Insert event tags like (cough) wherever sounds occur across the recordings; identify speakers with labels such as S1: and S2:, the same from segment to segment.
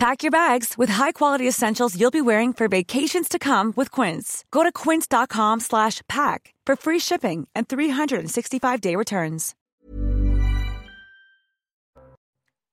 S1: Pack your bags with high-quality essentials you'll be wearing for vacations to come with Quince. Go to quince.com slash pack for free shipping and 365-day returns.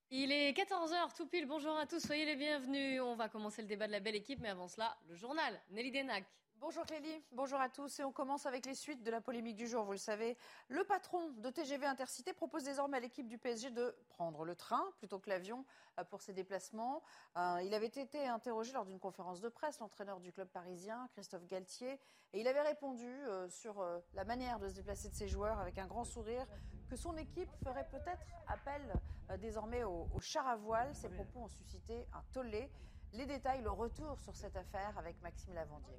S2: Il est 14h tout pile, bonjour à tous, soyez les bienvenus. On va commencer le débat de la belle équipe, mais avant cela, le journal. Nelly Denac.
S3: Bonjour Clélie, bonjour à tous et on commence avec les suites de la polémique du jour. Vous le savez, le patron de TGV Intercité propose désormais à l'équipe du PSG de prendre le train plutôt que l'avion euh, pour ses déplacements. Euh, il avait été interrogé lors d'une conférence de presse, l'entraîneur du club parisien, Christophe Galtier, et il avait répondu euh, sur la manière de se déplacer de ses joueurs avec un grand sourire que son équipe ferait peut-être appel désormais au, char à voile. Ces propos ont suscité un tollé. Les détails, le retour sur cette affaire avec Maxime Lavandier.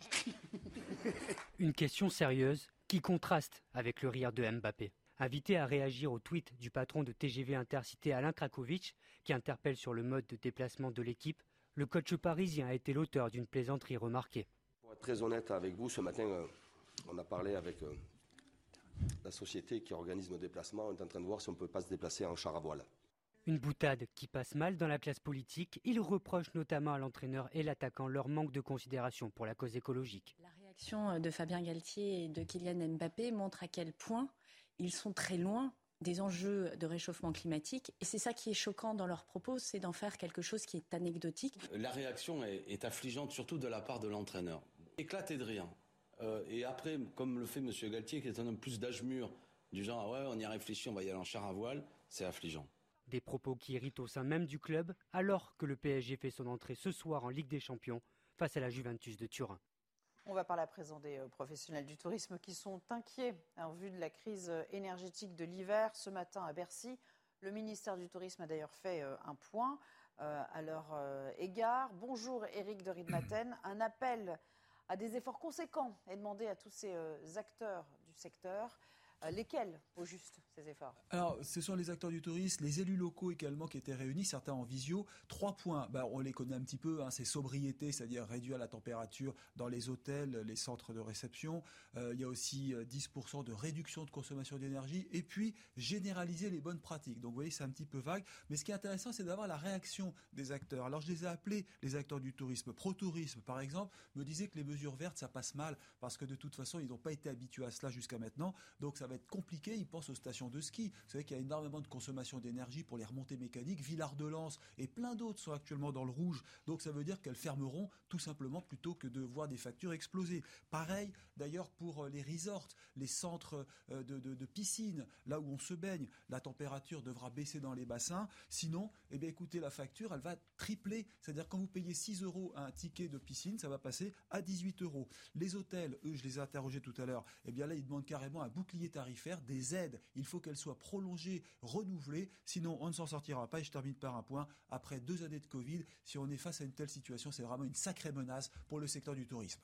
S3: (laughs)
S4: Une question sérieuse qui contraste avec le rire de Mbappé. Invité à réagir au tweet du patron de TGV Intercité Alain Krakowicz, qui interpelle sur le mode de déplacement de l'équipe, le coach parisien a été l'auteur d'une plaisanterie remarquée.
S5: Pour être très honnête avec vous, ce matin, euh, on a parlé avec euh, la société qui organise nos déplacements. On est en train de voir si on ne peut pas se déplacer en char à voile.
S4: Une boutade qui passe mal dans la classe politique. Il reproche notamment à l'entraîneur et l'attaquant leur manque de considération pour la cause écologique.
S6: La réaction de Fabien Galtier et de Kylian Mbappé montre à quel point ils sont très loin des enjeux de réchauffement climatique. Et c'est ça qui est choquant dans leurs propos, c'est d'en faire quelque chose qui est anecdotique.
S7: La réaction est, affligeante, surtout de la part de l'entraîneur. Éclaté de rien. Euh, et après, comme le fait M. Galtier, qui est un homme plus d'âge mûr, du genre, ah ouais, on y a réfléchi, on va y aller en char à voile, c'est affligeant.
S4: Des propos qui irritent au sein même du club, alors que le PSG fait son entrée ce soir en Ligue des Champions face à la Juventus de Turin.
S3: On va parler à présent des euh, professionnels du tourisme qui sont inquiets en vue de la crise euh, énergétique de l'hiver. Ce matin à Bercy, le ministère du Tourisme a d'ailleurs fait euh, un point à leur égard. Bonjour Eric de Ridmaten. (clears throat) Un appel à des efforts conséquents est demandé à tous ces acteurs du secteur. Euh, lesquels, au juste, ces efforts?
S8: Alors, ce sont les acteurs du tourisme, les élus locaux également qui étaient réunis, certains en visio. Trois points, bah, on les connaît un petit peu, hein, c'est sobriété, c'est-à-dire réduire la température dans les hôtels, les centres de réception. Euh, il y a aussi 10% euh, de réduction de consommation d'énergie. Et puis, généraliser les bonnes pratiques. Donc, vous voyez, c'est un petit peu vague. Mais ce qui est intéressant, c'est d'avoir la réaction des acteurs. Alors, je les ai appelés les acteurs du tourisme. Pro-tourisme, par exemple, me disait que les mesures vertes, ça passe mal parce que de toute façon, ils n'ont pas été habitués à cela jusqu'à maintenant. Donc, ça va être compliqué. Ils pensent aux stations de ski. Vous savez qu'il y a énormément de consommation d'énergie pour les remontées mécaniques. Villard-de-Lans et plein d'autres sont actuellement dans le rouge. Donc ça veut dire qu'elles fermeront tout simplement plutôt que de voir des factures exploser. Pareil d'ailleurs pour euh, les resorts, les centres euh, de, de, piscine, là où on se baigne. La température devra baisser dans les bassins. Sinon, eh bien, écoutez, la facture, elle va tripler. C'est-à-dire quand vous payez 6 euros un ticket de piscine, ça va passer à 18 euros. Les hôtels, eux, je les ai interrogés tout à l'heure, eh bien là, ils demandent carrément un bouclier des aides. Il faut qu'elles soient prolongées, renouvelées, sinon on ne s'en sortira pas. Et je termine par un point. Après deux années de Covid, si on est face à une telle situation, c'est vraiment une sacrée menace pour le secteur du tourisme.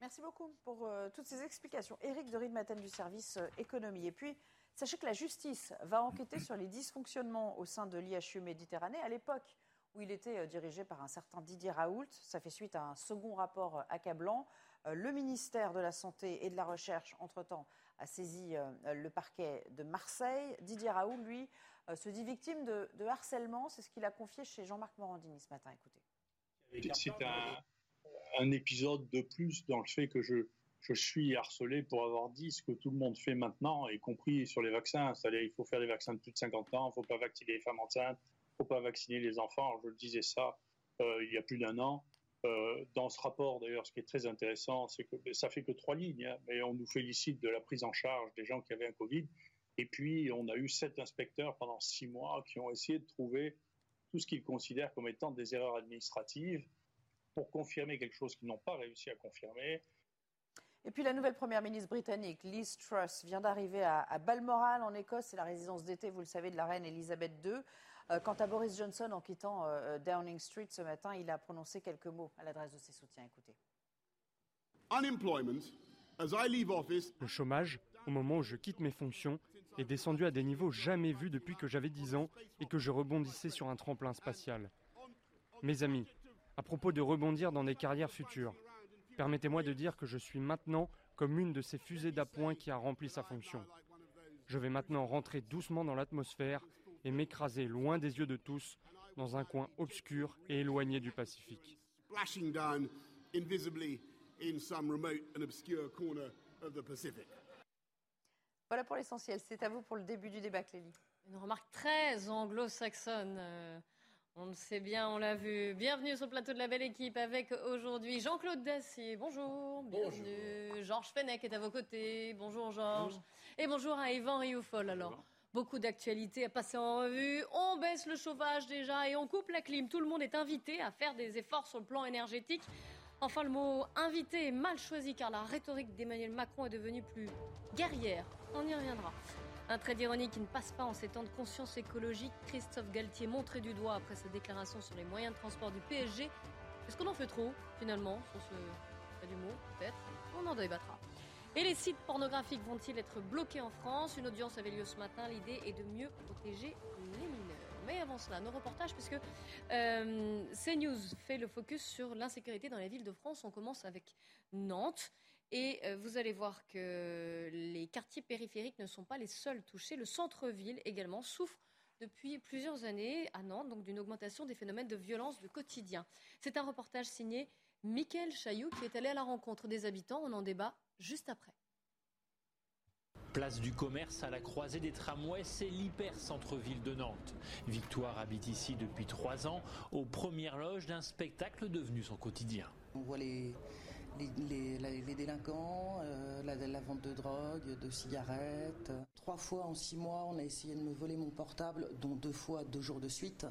S3: Merci beaucoup pour euh, toutes ces explications. Éric de Ridmaten du service euh, économie. Et puis, sachez que la justice va enquêter sur les dysfonctionnements au sein de l'IHU Méditerranée à l'époque où il était euh, dirigé par un certain Didier Raoult. Ça fait suite à un second rapport accablant. Le ministère de la Santé et de la Recherche, entre-temps, a saisi euh, le parquet de Marseille. Didier Raoult, lui, euh, se dit victime de, harcèlement. C'est ce qu'il a confié chez Jean-Marc Morandini ce matin. Écoutez.
S9: C'est un, épisode de plus dans le fait que je, suis harcelé pour avoir dit ce que tout le monde fait maintenant, y compris sur les vaccins. C'est-à-dire il faut faire des vaccins de plus de 50 ans, il ne faut pas vacciner les femmes enceintes, faut pas vacciner les enfants. je le disais ça euh, il y a plus d'un an. Euh, dans ce rapport, d'ailleurs, ce qui est très intéressant, c'est que ben, ça fait que trois lignes, hein, mais on nous félicite de la prise en charge des gens qui avaient un Covid. Et puis, on a eu sept inspecteurs pendant six mois qui ont essayé de trouver tout ce qu'ils considèrent comme étant des erreurs administratives pour confirmer quelque chose qu'ils n'ont pas réussi à confirmer.
S3: Et puis la nouvelle première ministre britannique, Liz Truss, vient d'arriver à, Balmoral en Écosse. C'est la résidence d'été, vous le savez, de la reine Elisabeth II. Euh, quant à Boris Johnson, en quittant euh, Downing Street ce matin, il a prononcé quelques mots à l'adresse de ses soutiens. Écoutez.
S10: Unemployment Le chômage, au moment où je quitte mes fonctions, est descendu à des niveaux jamais vus depuis que j'avais 10 ans et que je rebondissais sur un tremplin spatial. Mes amis, à propos de rebondir dans des carrières futures, permettez-moi de dire que je suis maintenant comme une de ces fusées d'appoint qui a rempli sa fonction. Je vais maintenant rentrer doucement dans l'atmosphère et m'écraser loin des yeux de tous dans un coin obscur et éloigné du Pacifique.
S3: Voilà pour l'essentiel. C'est à vous pour le début du débat, Clélie.
S2: Une remarque très anglo-saxonne. euh, on le sait bien, on l'a vu. Bienvenue sur le plateau de la belle équipe avec aujourd'hui Jean-Claude Dacier. Bonjour. Bienvenue. Georges Fenech est à vos côtés. Bonjour Georges. Et bonjour à Yvan Rioufol. Alors, beaucoup d'actualités à passer en revue. On baisse le chauffage déjà et on coupe la clim. Tout le monde est invité à faire des efforts sur le plan énergétique. Enfin, le mot invité est mal choisi car la rhétorique d'Emmanuel Macron est devenue plus guerrière. On y reviendra. Un trait d'ironie qui ne passe pas en ces temps de conscience écologique. Christophe Galtier montré du doigt après sa déclaration sur les moyens de transport du PSG. Est-ce qu'on en fait trop, finalement, sur ce pas du mot, peut-être? On en débattra. Et les sites pornographiques vont-ils être bloqués en France? Une audience avait lieu ce matin. L'idée est de mieux protéger les mineurs. Mais avant cela, nos reportages, puisque euh, CNews fait le focus sur l'insécurité dans les villes de France. On commence avec Nantes. Et euh, vous allez voir que les quartiers périphériques ne sont pas les seuls touchés. Le centre-ville également souffre depuis plusieurs années à Nantes, donc d'une augmentation des phénomènes de violence du quotidien. C'est un reportage signé Mickaël Chailloux qui est allé à la rencontre des habitants. On en débat juste après.
S11: Place du commerce à la croisée des tramways, c'est l'hyper centre-ville de Nantes. Victoire habite ici depuis trois ans, aux premières loges d'un spectacle devenu son quotidien.
S12: On voit les, les, les- la- les délinquants, euh, la, la vente de drogue, de cigarettes. Trois fois en six mois, on a essayé de me voler mon portable, dont deux fois deux jours de suite.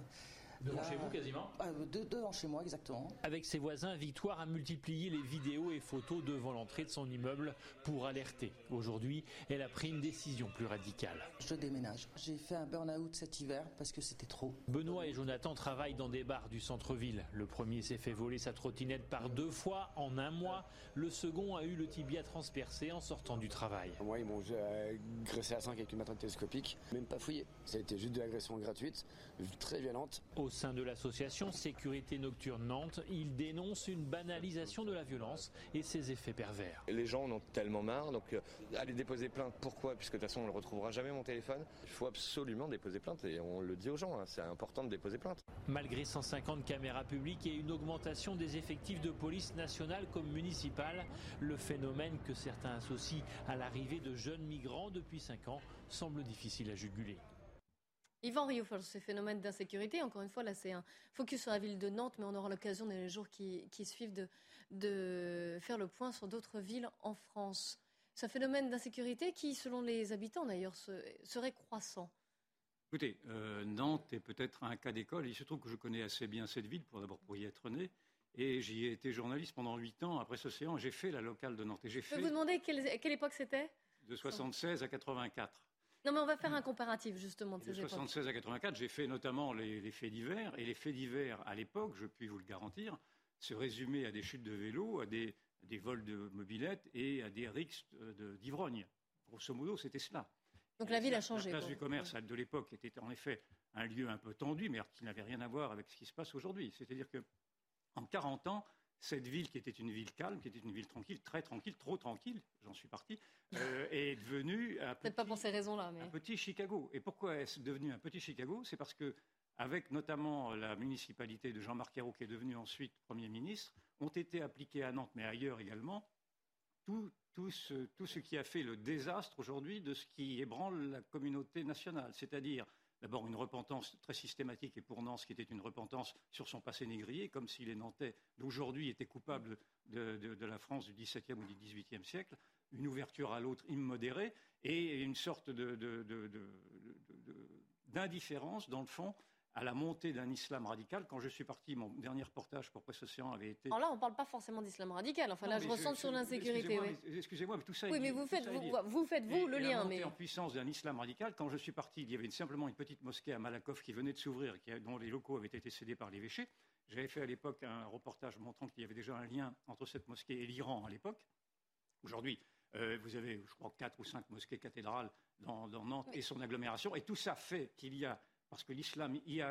S11: Devant chez vous quasiment
S12: Ah, de- Devant chez moi, exactement.
S11: Avec ses voisins, Victoire a multiplié les vidéos et photos devant l'entrée de son immeuble pour alerter. Aujourd'hui, elle a pris une décision plus radicale.
S12: Je déménage. J'ai fait un burn-out cet hiver parce que c'était trop.
S11: Benoît et Jonathan travaillent dans des bars du centre-ville. Le premier s'est fait voler sa trottinette par deux fois en un mois. Le second a eu le tibia transpercé en sortant du travail.
S13: Moi, ils m'ont euh, agressé à 5 avec une matraque télescopique, même pas fouillé. Ça a été juste de l'agression gratuite, très violente.
S11: Au sein de l'association Sécurité Nocturne Nantes, il dénonce une banalisation de la violence et ses effets pervers.
S14: Les gens en ont tellement marre, donc euh, aller déposer plainte, pourquoi? Puisque de toute façon on ne retrouvera jamais mon téléphone. Il faut absolument déposer plainte et on le dit aux gens, hein, c'est important de déposer plainte.
S11: Malgré 150 caméras publiques et une augmentation des effectifs de police nationale comme municipale, le phénomène que certains associent à l'arrivée de jeunes migrants depuis 5 ans semble difficile à juguler.
S2: Yvan Rioufol, ces phénomènes d'insécurité, encore une fois, là c'est un focus sur la ville de Nantes, mais on aura l'occasion dans les jours qui, qui suivent de, de faire le point sur d'autres villes en France. C'est un phénomène d'insécurité qui, selon les habitants d'ailleurs, se- serait croissant.
S15: Écoutez, euh, Nantes est peut-être un cas d'école. Il se trouve que je connais assez bien cette ville, pour d'abord pour y être né. Et j'y ai été journaliste pendant huit ans après ce séance. J'ai fait la locale de Nantes. Et j'ai
S2: Je peux vous demander quelle, à quelle époque c'était?
S15: De 76 à 84.
S2: Non, mais on va faire un comparatif justement de
S15: De
S2: ces époques.
S15: 76 à 84, j'ai fait notamment les, les faits divers. Et les faits divers, à l'époque, je puis vous le garantir, se résumaient à des chutes de vélos, à des, des vols de mobilettes et à des rixes de- de- d'ivrogne. Grosso modo, c'était cela.
S2: Donc la ville a changé.
S15: La place
S2: quoi.
S15: du commerce de l'époque était en effet un lieu un peu tendu, mais qui n'avait rien à voir avec ce qui se passe aujourd'hui. C'est-à-dire que en 40 ans, cette ville qui était une ville calme, qui était une ville tranquille, très tranquille, trop tranquille, j'en suis parti, euh, (laughs) est devenue un
S2: Peut-être pas pour ces raisons-là, mais.
S15: un petit Chicago. Et pourquoi est-ce devenu un petit Chicago? C'est parce que, avec notamment la municipalité de Jean-Marc Ayrault, qui est devenu ensuite Premier ministre, ont été appliqués à Nantes, mais ailleurs également, tout, tout ce, tout ce qui a fait le désastre aujourd'hui de ce qui ébranle la communauté nationale. C'est-à-dire, d'abord, une repentance très systématique et pour Nantes, qui était une repentance sur son passé négrier, comme si les Nantais d'aujourd'hui étaient coupables de, la France du XVIIe ou du XVIIIe siècle, une ouverture à l'autre immodérée et une sorte d'indifférence, dans le fond, à la montée d'un islam radical. Quand je suis parti, mon dernier reportage pour Presse Océan avait été...
S2: Alors là, on ne parle pas forcément d'islam radical. Enfin,
S15: Non,
S2: là, je ressens sur l'insécurité.
S15: Excusez-moi, mais- tout ça est
S2: Oui, mais
S15: lié,
S2: vous faites, vous, vous faites, vous,
S15: Et-
S2: le
S15: et
S2: lien.
S15: La montée
S2: Mais...
S15: en puissance d'un islam radical. Quand je suis parti, il y avait une- simplement une petite mosquée à Malakoff qui venait de s'ouvrir, dont les locaux avaient été cédés par l'évêché. J'avais fait à l'époque un reportage montrant qu'il y avait déjà un lien entre cette mosquée et l'Iran à l'époque. Aujourd'hui, Euh, vous avez, je crois, quatre ou cinq mosquées cathédrales dans, Nantes et son agglomération. Et tout ça fait qu'il y a, parce que l'islam y,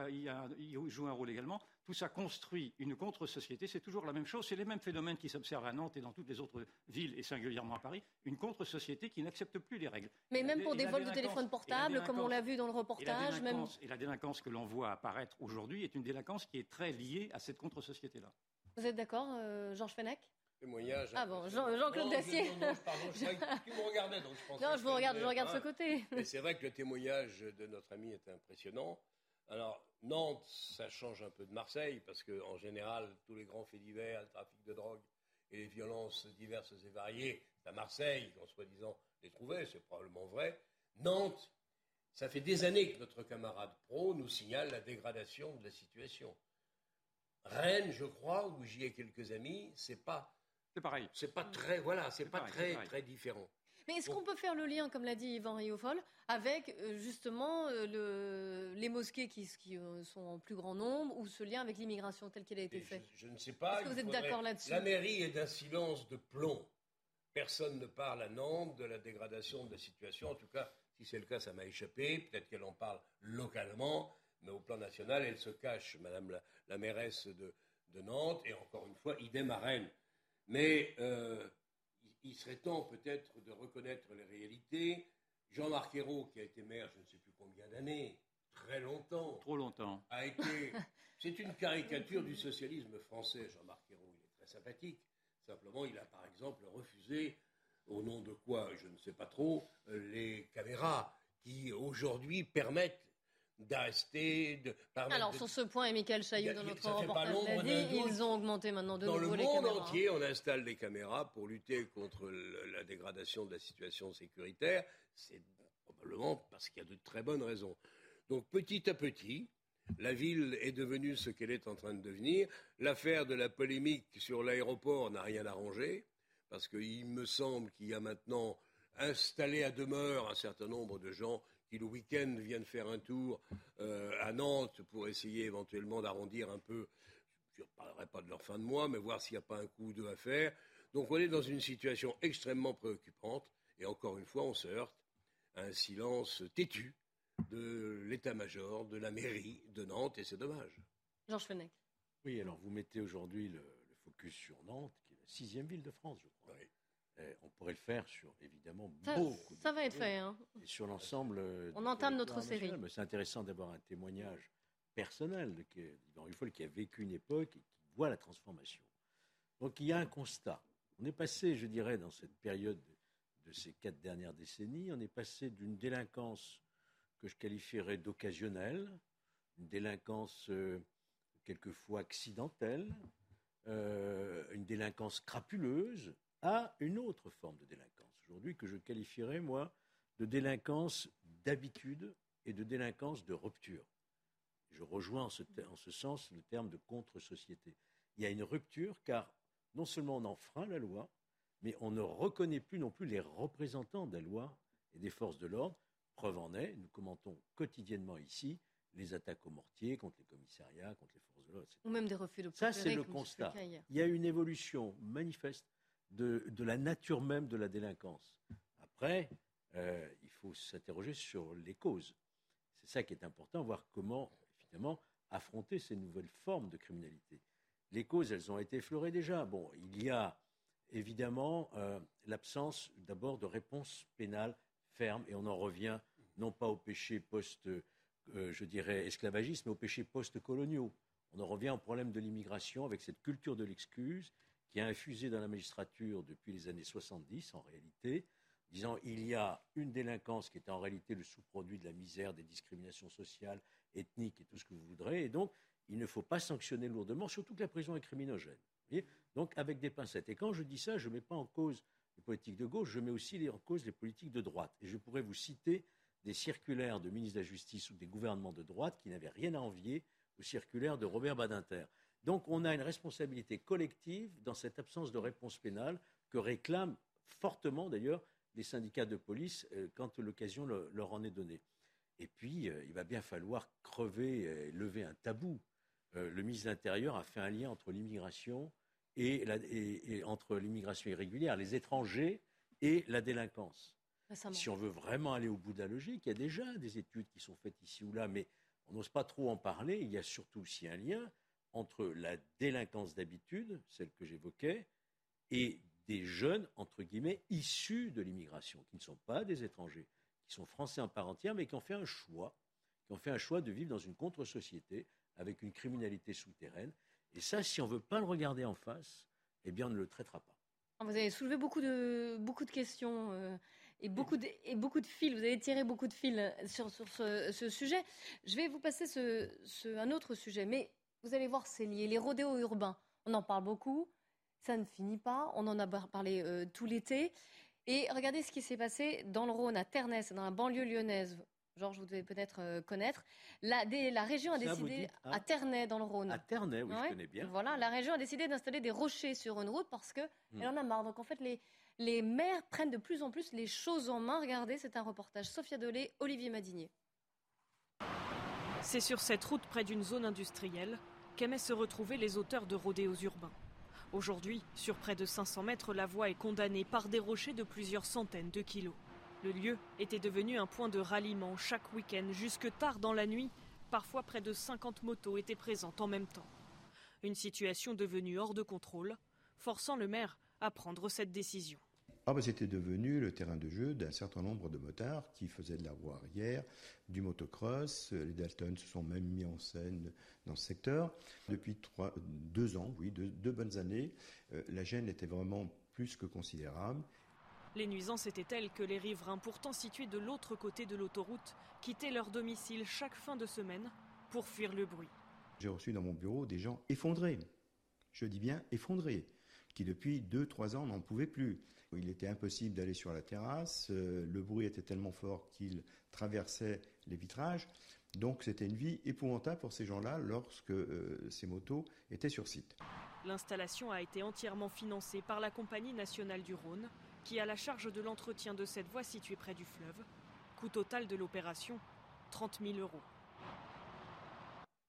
S15: joue un rôle également, tout ça construit une contre-société. C'est toujours la même chose. C'est les mêmes phénomènes qui s'observent à Nantes et dans toutes les autres villes, et singulièrement à Paris. Une contre-société qui n'accepte plus les règles.
S2: Mais même pour des vols de téléphone portable, comme on l'a vu dans le reportage.
S15: Et la délinquance, et la délinquance que l'on voit apparaître aujourd'hui est une délinquance qui est très liée à cette contre-société-là.
S2: Vous êtes d'accord, euh, Georges Fenech?
S16: Témoignage.
S2: Ah bon, Jean-Claude Dacier.
S16: Non, pardon, je tu me regardais, donc je pensais.
S2: Non, je vous regarde, je regarde ce côté.
S16: Mais c'est vrai que le témoignage de notre ami était impressionnant. Alors, Nantes, ça change un peu de Marseille, parce qu'en général, tous les grands faits divers, le trafic de drogue et les violences diverses et variées, c'est à Marseille qu'on soi-disant les trouvait, c'est probablement vrai. Nantes, ça fait des années que notre camarade Pro nous signale la dégradation de la situation. Rennes, je crois, où j'y ai quelques amis, c'est pas
S15: c'est pareil.
S16: C'est pas très, voilà, c'est pas très, très différent.
S2: Mais est-ce qu'on peut faire le lien, comme l'a dit Yvan Riofol, avec euh, justement euh, les mosquées qui, euh, sont en plus grand nombre ou ce lien avec l'immigration tel qu'il a été fait?
S16: je, ne sais pas.
S2: Est-ce que vous êtes d'accord là-dessus?
S16: La mairie est d'un silence de plomb. Personne ne parle à Nantes de la dégradation de la situation. En tout cas, si c'est le cas, ça m'a échappé. Peut-être qu'elle en parle localement, mais au plan national, elle se cache, Madame la, mairesse de, de Nantes, et encore une fois, idem à Rennes. Mais euh, il serait temps peut-être de reconnaître les réalités. Jean-Marc Ayrault, qui a été maire je ne sais plus combien d'années, très longtemps.
S15: Trop longtemps.
S16: A été. (laughs) C'est une caricature du socialisme français, Jean-Marc Ayrault. Il est très sympathique. Simplement, il a par exemple refusé, au nom de quoi, je ne sais pas trop, les caméras qui aujourd'hui permettent d'arrêter. De,
S2: Alors, sur ce point, et Michael Chailloux, dans notre reportage l'a dit, ils ont augmenté maintenant de
S16: dans
S2: nouveau
S16: les caméras.
S2: Dans
S16: le monde entier, on installe des caméras pour lutter contre la dégradation de la situation sécuritaire. C'est probablement parce qu'il y a de très bonnes raisons. Donc, petit à petit, la ville est devenue ce qu'elle est en train de devenir. L'affaire de la polémique sur l'aéroport n'a rien arrangé, parce qu'il me semble qu'il y a maintenant installé à demeure un certain nombre de gens qui le week-end viennent faire un tour euh, à Nantes pour essayer éventuellement d'arrondir un peu, je ne parlerai pas de leur fin de mois, mais voir s'il n'y a pas un coup ou deux à faire. Donc on est dans une situation extrêmement préoccupante, et encore une fois, on se heurte à un silence têtu de l'état-major, de la mairie de Nantes, et c'est dommage.
S2: Georges Fenech.
S17: Oui, alors vous mettez aujourd'hui le, focus sur Nantes, qui est la sixième ville de France, je crois. Eh, on pourrait le faire sur évidemment
S2: ça,
S17: beaucoup.
S2: Ça va être fait. Hein.
S17: Et sur l'ensemble.
S2: On entame notre série.
S17: C'est intéressant d'avoir un témoignage personnel de Yvan qui a vécu une époque et qui voit la transformation. Donc il y a un constat. On est passé, je dirais, dans cette période de ces quatre dernières décennies, on est passé d'une délinquance que je qualifierais d'occasionnelle, une délinquance euh, quelquefois accidentelle, euh, une délinquance crapuleuse, à une autre forme de délinquance aujourd'hui que je qualifierais, moi, de délinquance d'habitude et de délinquance de rupture. Je rejoins en ce, en ce sens le terme de contre-société. Il y a une rupture car non seulement on enfreint la loi, mais on ne reconnaît plus non plus les représentants de la loi et des forces de l'ordre. Preuve en est, nous commentons quotidiennement ici les attaques aux mortiers contre les commissariats, contre les forces de l'ordre.
S2: Ou même des refus de
S17: Ça, c'est le constat. Il y a une évolution manifeste de, la nature même de la délinquance. Après, euh, il faut s'interroger sur les causes. C'est ça qui est important, voir comment, finalement, affronter ces nouvelles formes de criminalité. Les causes, elles ont été effleurées déjà. Bon, il y a évidemment euh, l'absence d'abord de réponse pénale ferme, et on en revient non pas au péché post, euh, je dirais, esclavagisme, mais au péché post-coloniaux. On en revient au problème de l'immigration avec cette culture de l'excuse qui a infusé dans la magistrature depuis les années 70 en réalité, disant il y a une délinquance qui est en réalité le sous-produit de la misère, des discriminations sociales, ethniques et tout ce que vous voudrez, et donc il ne faut pas sanctionner lourdement, surtout que la prison est criminogène. donc avec des pincettes. Et quand je dis ça, je ne mets pas en cause les politiques de gauche, je mets aussi en cause les politiques de droite. Et je pourrais vous citer des circulaires de ministres de la Justice ou des gouvernements de droite qui n'avaient rien à envier aux circulaires de Robert Badinter. Donc on a une responsabilité collective dans cette absence de réponse pénale que réclament fortement d'ailleurs les syndicats de police euh, quand l'occasion leur en est donnée. Et puis, euh, il va bien falloir crever et lever un tabou. Euh, le ministre de l'Intérieur a fait un lien entre l'immigration et, entre l'immigration irrégulière, les étrangers et la délinquance. Si on veut vraiment aller au bout de la logique, il y a déjà des études qui sont faites ici ou là, mais on n'ose pas trop en parler. Il y a surtout aussi un lien entre la délinquance d'habitude, celle que j'évoquais, et des jeunes, entre guillemets, issus de l'immigration, qui ne sont pas des étrangers, qui sont français en part entière, mais qui ont fait un choix, qui ont fait un choix de vivre dans une contre-société avec une criminalité souterraine. Et ça, si on ne veut pas le regarder en face, eh bien, on ne le traitera pas.
S2: Vous avez soulevé beaucoup de, beaucoup de questions. Euh, et beaucoup, de, et beaucoup de fils. Vous avez tiré beaucoup de fils sur, sur ce, sujet. Je vais vous passer ce, un autre sujet, mais vous allez voir, c'est lié. Les rodéos urbains, on en parle beaucoup, ça ne finit pas. On en a parlé euh, tout l'été. Et regardez ce qui s'est passé dans le Rhône, à Ternès, dans la banlieue lyonnaise. Georges, vous devez peut-être euh, connaître. La, la, région a décidé, hein à Ternay, dans le Rhône.
S17: À Ternay, oui, je connais bien.
S2: Voilà, la région a décidé d'installer des rochers sur une route parce qu'elle hmm. en a marre. Donc en fait, les, les maires prennent de plus en plus les choses en main. Regardez, c'est un reportage. Sophia Dolé, Olivier Madinier.
S18: C'est sur cette route près d'une zone industrielle qu'aimaient se retrouver les auteurs de rodéos urbains. Aujourd'hui, sur près de 500 mètres, la voie est condamnée par des rochers de plusieurs centaines de kilos. Le lieu était devenu un point de ralliement chaque week-end, jusque tard dans la nuit. Parfois, près de 50 motos étaient présentes en même temps. Une situation devenue hors de contrôle, forçant le maire à prendre cette décision.
S19: Ah c'était devenu le terrain de jeu d'un certain nombre de motards qui faisaient de la roue arrière, du motocross. Les Dalton se sont même mis en scène dans ce secteur. Depuis trois, deux ans, oui, deux, bonnes années, euh, la gêne était vraiment plus que considérable.
S18: Les nuisances étaient telles que les riverains, pourtant situés de l'autre côté de l'autoroute, quittaient leur domicile chaque fin de semaine pour fuir le bruit.
S19: J'ai reçu dans mon bureau des gens effondrés. Je dis bien effondrés, qui depuis deux, trois ans n'en pouvaient plus. Il était impossible d'aller sur la terrasse, euh, le bruit était tellement fort qu'il traversait les vitrages. Donc c'était une vie épouvantable pour ces gens-là lorsque euh, ces motos étaient sur site.
S18: L'installation a été entièrement financée par la Compagnie nationale du Rhône, qui a la charge de l'entretien de cette voie située près du fleuve. Coût total de l'opération 30 000 euros.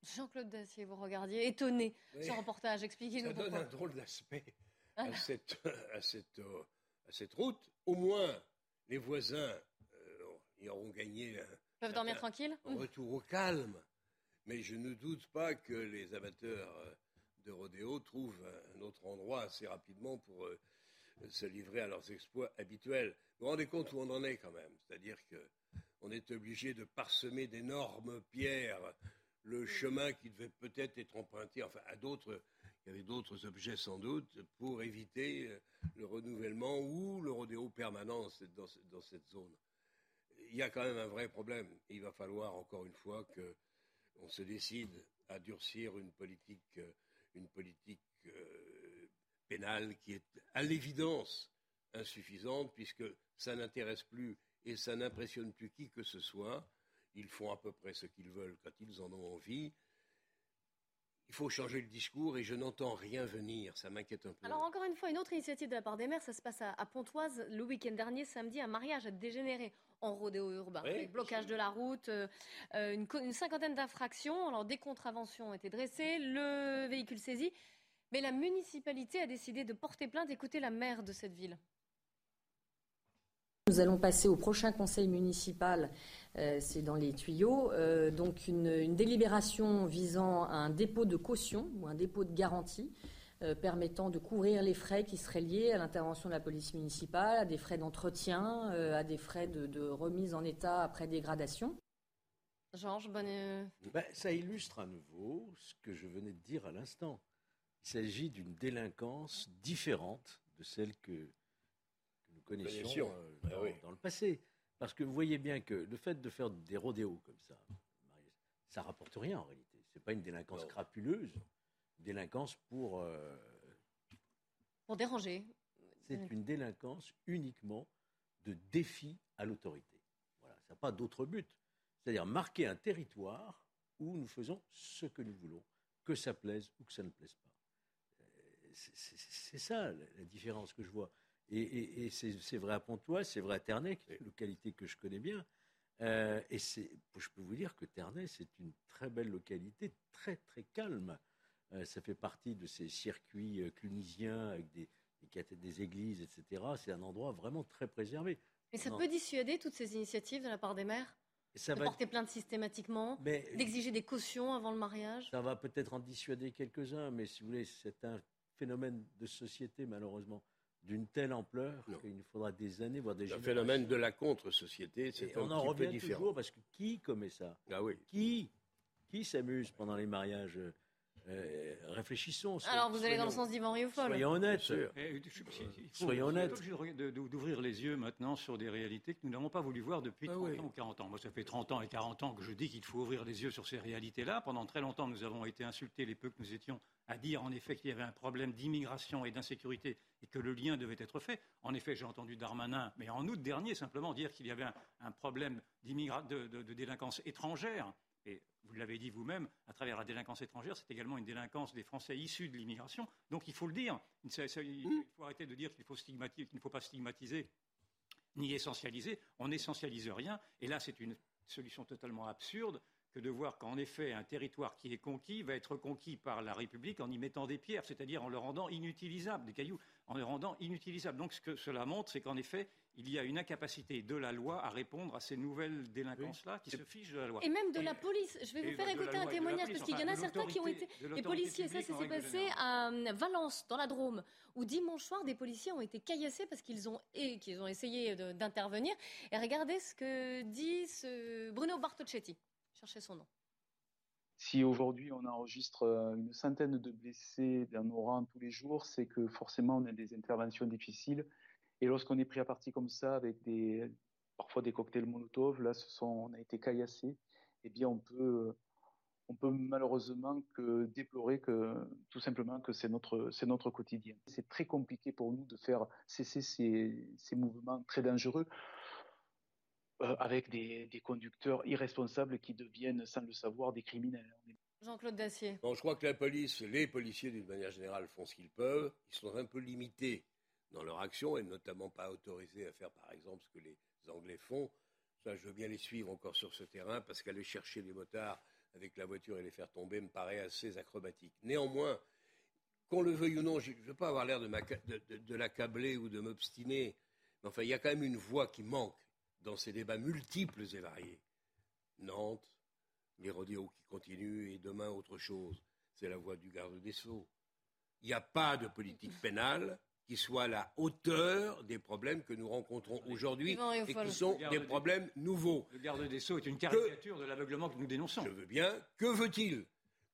S2: Jean-Claude Dacier, vous regardiez étonné ce reportage. Expliquez-nous
S16: pourquoi. Ça donne un drôle d'aspect à, cette, à, cette, euh, à cette route, au moins les voisins euh, y auront gagné un,
S2: peuvent dormir tranquille
S16: retour au calme. Mais je ne doute pas que les amateurs euh, de rodéo trouvent un autre endroit assez rapidement pour euh, se livrer à leurs exploits habituels. Vous vous rendez compte où on en est quand même? C'est-à-dire qu'on est obligé de parsemer d'énormes pierres le chemin qui devait peut-être être emprunté, enfin à d'autres il y avait d'autres objets sans doute pour éviter euh, le renouvellement ou le rodéo permanent dans, cette zone. Il y a quand même un vrai problème. Il va falloir encore une fois qu'on se décide à durcir une politique, euh, euh, pénale qui est à l'évidence insuffisante puisque ça n'intéresse plus et ça n'impressionne plus qui que ce soit. Ils font à peu près ce qu'ils veulent quand ils en ont envie il faut changer le discours et je n'entends rien venir. Ça m'inquiète un peu.
S2: Alors, encore une fois, une autre initiative de la part des maires, ça se passe à, Pontoise le week-end dernier, samedi, un mariage a dégénéré en rodéo urbain. blocage de la route, euh, euh, une, cinquantaine d'infractions. Alors, des contraventions ont été dressées, le véhicule saisi. Mais la municipalité a décidé de porter plainte. Écoutez la maire de cette ville.
S20: Nous allons passer au prochain conseil municipal, euh, c'est dans les tuyaux, euh, donc une, délibération visant à un dépôt de caution ou un dépôt de garantie euh, permettant de couvrir les frais qui seraient liés à l'intervention de la police municipale, à des frais d'entretien, à des frais de, remise en état après dégradation.
S2: Georges, bonne...
S17: Ben, ça illustre à nouveau ce que je venais de dire à l'instant. Il s'agit d'une délinquance différente de celle que connaissions euh, ah dans, le passé. Parce que vous voyez bien que le fait de faire des rodéos comme ça, ça rapporte rien en réalité. C'est pas une délinquance crapuleuse, une délinquance pour euh,
S2: pour déranger.
S17: C'est une délinquance uniquement de défi à l'autorité. Voilà, ça n'a pas d'autre but. C'est-à-dire marquer un territoire où nous faisons ce que nous voulons, que ça plaise ou que ça ne plaise pas. Euh, c'est ça la différence que je vois. Et, c'est vrai à Pontoise, c'est vrai à Ternay, une localité que je connais bien. Euh, et je peux vous dire que Ternay, c'est une très belle localité, très très calme. Euh, ça fait partie de ces circuits euh, clunisiens avec des, des églises, etc. C'est un endroit vraiment très préservé.
S2: Et ça peut dissuader toutes ces initiatives de la part des maires ça de porter plainte systématiquement, d'exiger des cautions avant le mariage?
S17: Ça va peut-être en dissuader quelques-uns, mais si vous voulez, c'est un phénomène de société, malheureusement, d'une telle ampleur qu'il nous faudra des années, voire des
S16: générations. Un phénomène de la contre-société, c'est un
S17: on en revient toujours parce que qui commet ça?
S16: Ah oui.
S17: Qui? Qui s'amuse pendant les mariages euh, réfléchissons.
S2: Alors, vous allez dans le sens d'Yvan Rioufol.
S17: Soyons honnêtes.
S15: Eh, soyons honnêtes. d'ouvrir les yeux maintenant sur des réalités que nous n'avons pas voulu voir depuis 30 ah ans ou 40 ans. Moi, ça fait 30 ans et 40 ans que je dis qu'il faut ouvrir les yeux sur ces réalités-là. Pendant très longtemps, nous avons été insultés, les peu que nous étions, à dire en effet qu'il y avait un problème d'immigration et d'insécurité et que le lien devait être fait. En effet, j'ai entendu Darmanin, mais en août dernier, simplement dire qu'il y avait un, problème de, de délinquance étrangère et vous l'avez dit vous-même, à travers la délinquance étrangère, c'est également une délinquance des Français issus de l'immigration. Donc il faut le dire. Il faut arrêter de dire qu'il ne faut pas stigmatiser ni essentialiser. On n'essentialise rien. Et là, c'est une solution totalement absurde que de voir qu'en effet, un territoire qui est conquis va être conquis par la République en y mettant des pierres, c'est-à-dire en le rendant inutilisable, des cailloux, en le rendant inutilisable. Donc ce que cela montre, c'est qu'en effet, il y a une incapacité de la loi à répondre à ces nouvelles délinquances-là qui se fichent de la loi.
S2: Et même de la police. Je vais vous faire écouter un témoignage parce qu'il y en a certains qui ont été des policiers. Ça, ça s'est passé à euh, Valence, dans la Drôme, où dimanche soir, des policiers ont été caillassés parce qu'ils ont, et, qu'ils ont essayé d'intervenir. Et regardez ce que dit ce Bruno Bartocchetti. Cherchez son nom.
S21: Si aujourd'hui on enregistre euh, une centaine de blessés dans nos rangs tous les jours, c'est que forcément on a des interventions difficiles et lorsqu'on est pris à partie comme ça, avec des, parfois des cocktails Molotov, là, ce sont, on a été caillassé, eh bien, on peut, on peut malheureusement que déplorer que, tout simplement, que c'est notre, c'est notre quotidien. C'est très compliqué pour nous de faire cesser ces, ces mouvements très dangereux. Euh, avec des, des, conducteurs irresponsables qui deviennent, sans le savoir, des criminels.
S2: Jean-Claude Dacier.
S16: je crois que la police, les policiers d'une manière générale font ce qu'ils peuvent. Ils sont un peu limités dans leur action et notamment pas autorisés à faire par exemple ce que les Anglais font. Ça, je veux bien les suivre encore sur ce terrain parce qu'aller chercher les motards avec la voiture et les faire tomber me paraît assez acrobatique. Néanmoins, qu'on le veuille ou non, je ne veux pas avoir l'air de, l'accabler ou de m'obstiner, mais enfin, il y a quand même une voix qui manque dans ces débats multiples et variés. Nantes, les rodéos qui continuent et demain autre chose. C'est la voix du garde des Sceaux. Il n'y a pas de politique pénale qui soit à la hauteur des problèmes que nous rencontrons aujourd'hui et qui sont des problèmes nouveaux.
S15: Le garde des Sceaux est une caricature de l'aveuglement que nous dénonçons.
S16: Je veux bien. Que veut-il?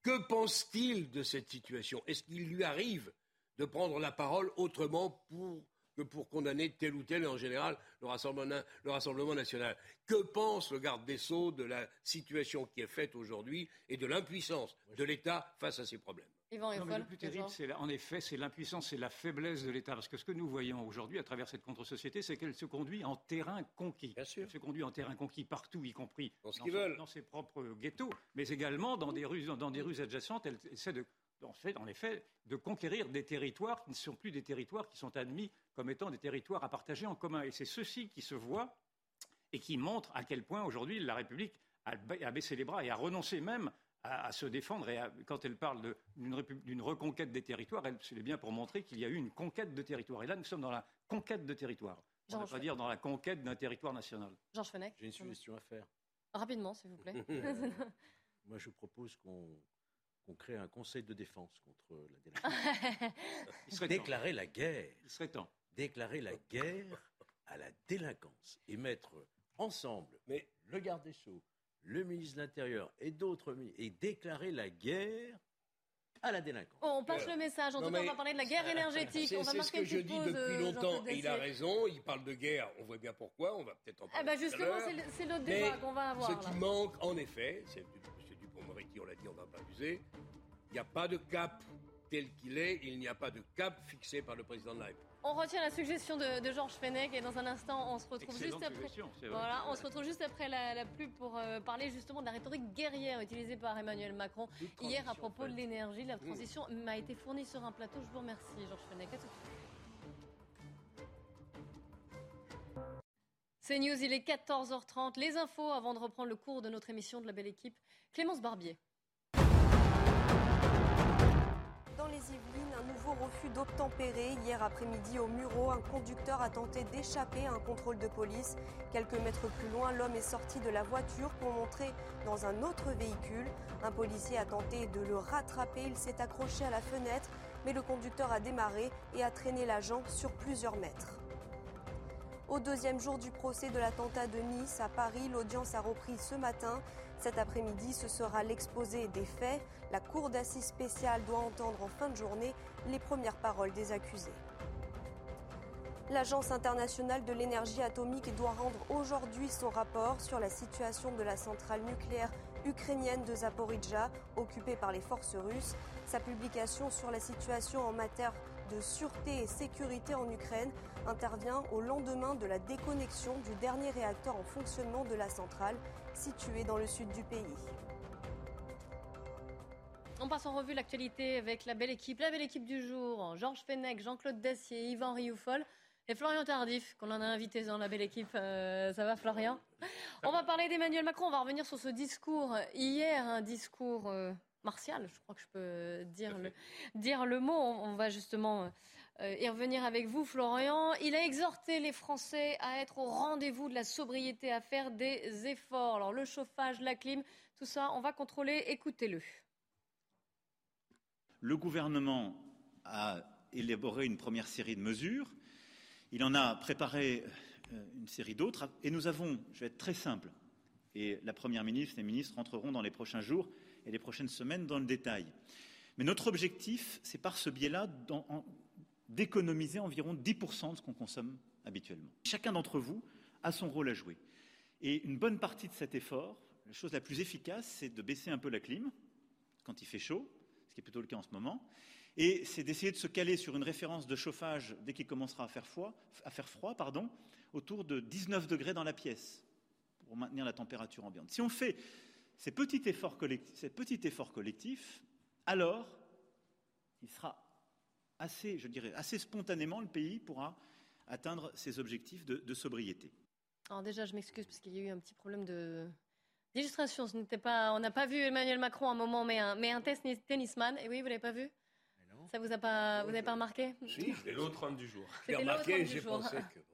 S16: Que pense-t-il de cette situation? Est-ce qu'il lui arrive de prendre la parole autrement pour, que pour condamner tel ou tel, et en général le Rassemblement, le Rassemblement national? Que pense le garde des Sceaux de la situation qui est faite aujourd'hui et de l'impuissance de l'État face à ces problèmes?
S15: Le plus terrible, c'est en effet, c'est l'impuissance, c'est la faiblesse de l'État. Parce que ce que nous voyons aujourd'hui à travers cette contre-société, c'est qu'elle se conduit en terrain conquis. Elle se conduit en terrain conquis partout, y compris dans, ses propres ghettos, mais également dans des rues, dans des rues adjacentes. Elle essaie de, en, fait, en effet, de conquérir des territoires qui ne sont plus des territoires qui sont admis comme étant des territoires à partager en commun. Et c'est ceci qui se voit et qui montre à quel point aujourd'hui la République a baissé les bras et a renoncé même à, se défendre. Et quand elle parle d'une reconquête des territoires, c'est bien pour montrer qu'il y a eu une conquête de territoire. Et là, nous sommes dans la conquête de territoire. On ne va pas dire dans la conquête d'un territoire national.
S2: Georges Fenech.
S17: J'ai une suggestion à faire.
S2: Rapidement, s'il vous plaît.
S17: Moi, je propose qu'on crée un conseil de défense contre la délinquance. (laughs) Il serait Déclarer la guerre.
S15: Il serait temps.
S17: Déclarer la guerre à la délinquance et mettre ensemble mais le garde des Sceaux, le ministre de l'Intérieur et d'autres et déclarer la guerre à la délinquance.
S2: on passe le message. En tout cas, on va parler de la guerre (laughs) énergétique.
S16: C'est ce que je dis depuis euh, longtemps. Et il a raison. Il parle de guerre. On voit bien pourquoi. On va peut-être en parler.
S2: Eh ben justement, c'est l'autre débat qu'on va avoir.
S16: Ce qui manque, en effet, c'est M. Dupont-Moretti, on l'a dit, on ne va pas abuser. Il n'y a pas de cap tel qu'il est. Il n'y a pas de cap fixé par le président de la République.
S2: On retient la suggestion de, Georges Fenech et dans un instant, on se retrouve juste après. Voilà, on se retrouve juste après la, pub pour euh, parler justement de la rhétorique guerrière utilisée par Emmanuel Macron hier à propos de l'énergie. La transition m'a été fournie sur un plateau. Je vous remercie, Georges Fenech. À tout C'est News, il est 14h30. Les infos avant de reprendre le cours de notre émission de la belle équipe. Clémence Barbier
S22: nouveau refus d'obtempérer. Hier après-midi au Muro, un conducteur a tenté d'échapper à un contrôle de police. Quelques mètres plus loin, l'homme est sorti de la voiture pour montrer dans un autre véhicule. Un policier a tenté de le rattraper. Il s'est accroché à la fenêtre, mais le conducteur a démarré et a traîné l'agent sur plusieurs mètres. Au deuxième jour du procès de l'attentat de Nice à Paris, l'audience a repris ce matin. Cet après-midi, ce sera l'exposé des faits. La Cour d'assises spéciale doit entendre en fin de journée les premières paroles des accusés. L'Agence internationale de l'énergie atomique doit rendre aujourd'hui son rapport sur la situation de la centrale nucléaire ukrainienne de Zaporizhzhia, occupée par les forces russes. Sa publication sur la situation en matière de sûreté et sécurité en Ukraine intervient au lendemain de la déconnexion du dernier réacteur en fonctionnement de la centrale située dans le sud du pays.
S2: On passe en revue l'actualité avec la belle équipe, la belle équipe du jour. Georges Fenech, Jean-Claude Dacier, Yvan Rioufol et Florian Tardif, qu'on en a invité dans la belle équipe. Euh, ça va Florian? On va parler d'Emmanuel Macron, on va revenir sur ce discours hier, un discours euh, martial, je crois que je peux dire, le, dire le mot. On, va justement euh, y revenir avec vous, Florian. Il a exhorté les Français à être au rendez-vous de la sobriété, à faire des efforts. Alors le chauffage, la clim, tout ça, on va contrôler. Écoutez-le.
S23: Le gouvernement a élaboré une première série de mesures. Il en a préparé euh, une série d'autres. Et nous avons, je vais être très simple, et la Première ministre et les ministres entreront dans les prochains jours et les prochaines semaines dans le détail. Mais notre objectif, c'est par ce biais-là d'économiser environ 10% de ce qu'on consomme habituellement. Chacun d'entre vous a son rôle à jouer. Et une bonne partie de cet effort, la chose la plus efficace, c'est de baisser un peu la clim quand il fait chaud, qui est plutôt le cas en ce moment. Et c'est d'essayer de se caler sur une référence de chauffage dès qu'il commencera à faire froid, pardon, autour de 19 degrés dans la pièce pour maintenir la température ambiante. Si on fait ces petits efforts collectifs, alors il sera assez, je dirais, assez spontanément, le pays pourra atteindre ses objectifs de, sobriété.
S2: Alors déjà, je m'excuse parce qu'il y a eu un petit problème de, D'illustration, ce n'était pas, on n'a pas vu Emmanuel Macron à un moment, mais un, mais un test tennisman. Et oui, vous l'avez pas vu? Ça vous a pas, vous n'avez pas remarqué?
S16: Si, c'est l'autre homme du jour.
S2: J'ai remarqué, j'ai pensé que. (laughs)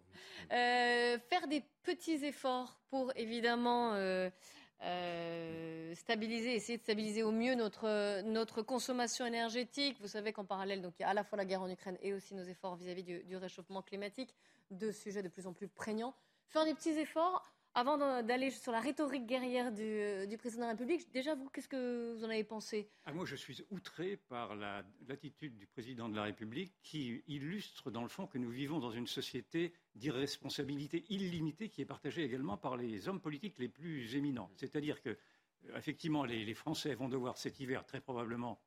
S2: Euh, faire des petits efforts pour évidemment euh, euh, stabiliser, essayer de stabiliser au mieux notre, notre consommation énergétique. Vous savez qu'en parallèle, donc, il y a à la fois la guerre en Ukraine et aussi nos efforts vis-à-vis du, du réchauffement climatique, deux sujets de plus en plus prégnants. Faire des petits efforts avant d'aller sur la rhétorique guerrière du, président de la République, déjà, vous, qu'est-ce que vous en avez pensé?
S15: Ah, Moi, je suis outré par l'attitude du président de la République qui illustre, dans le fond, que nous vivons dans une société d'irresponsabilité illimitée qui est partagée également par les hommes politiques les plus éminents. C'est-à-dire que, euh, effectivement, les, Français vont devoir cet hiver, très probablement,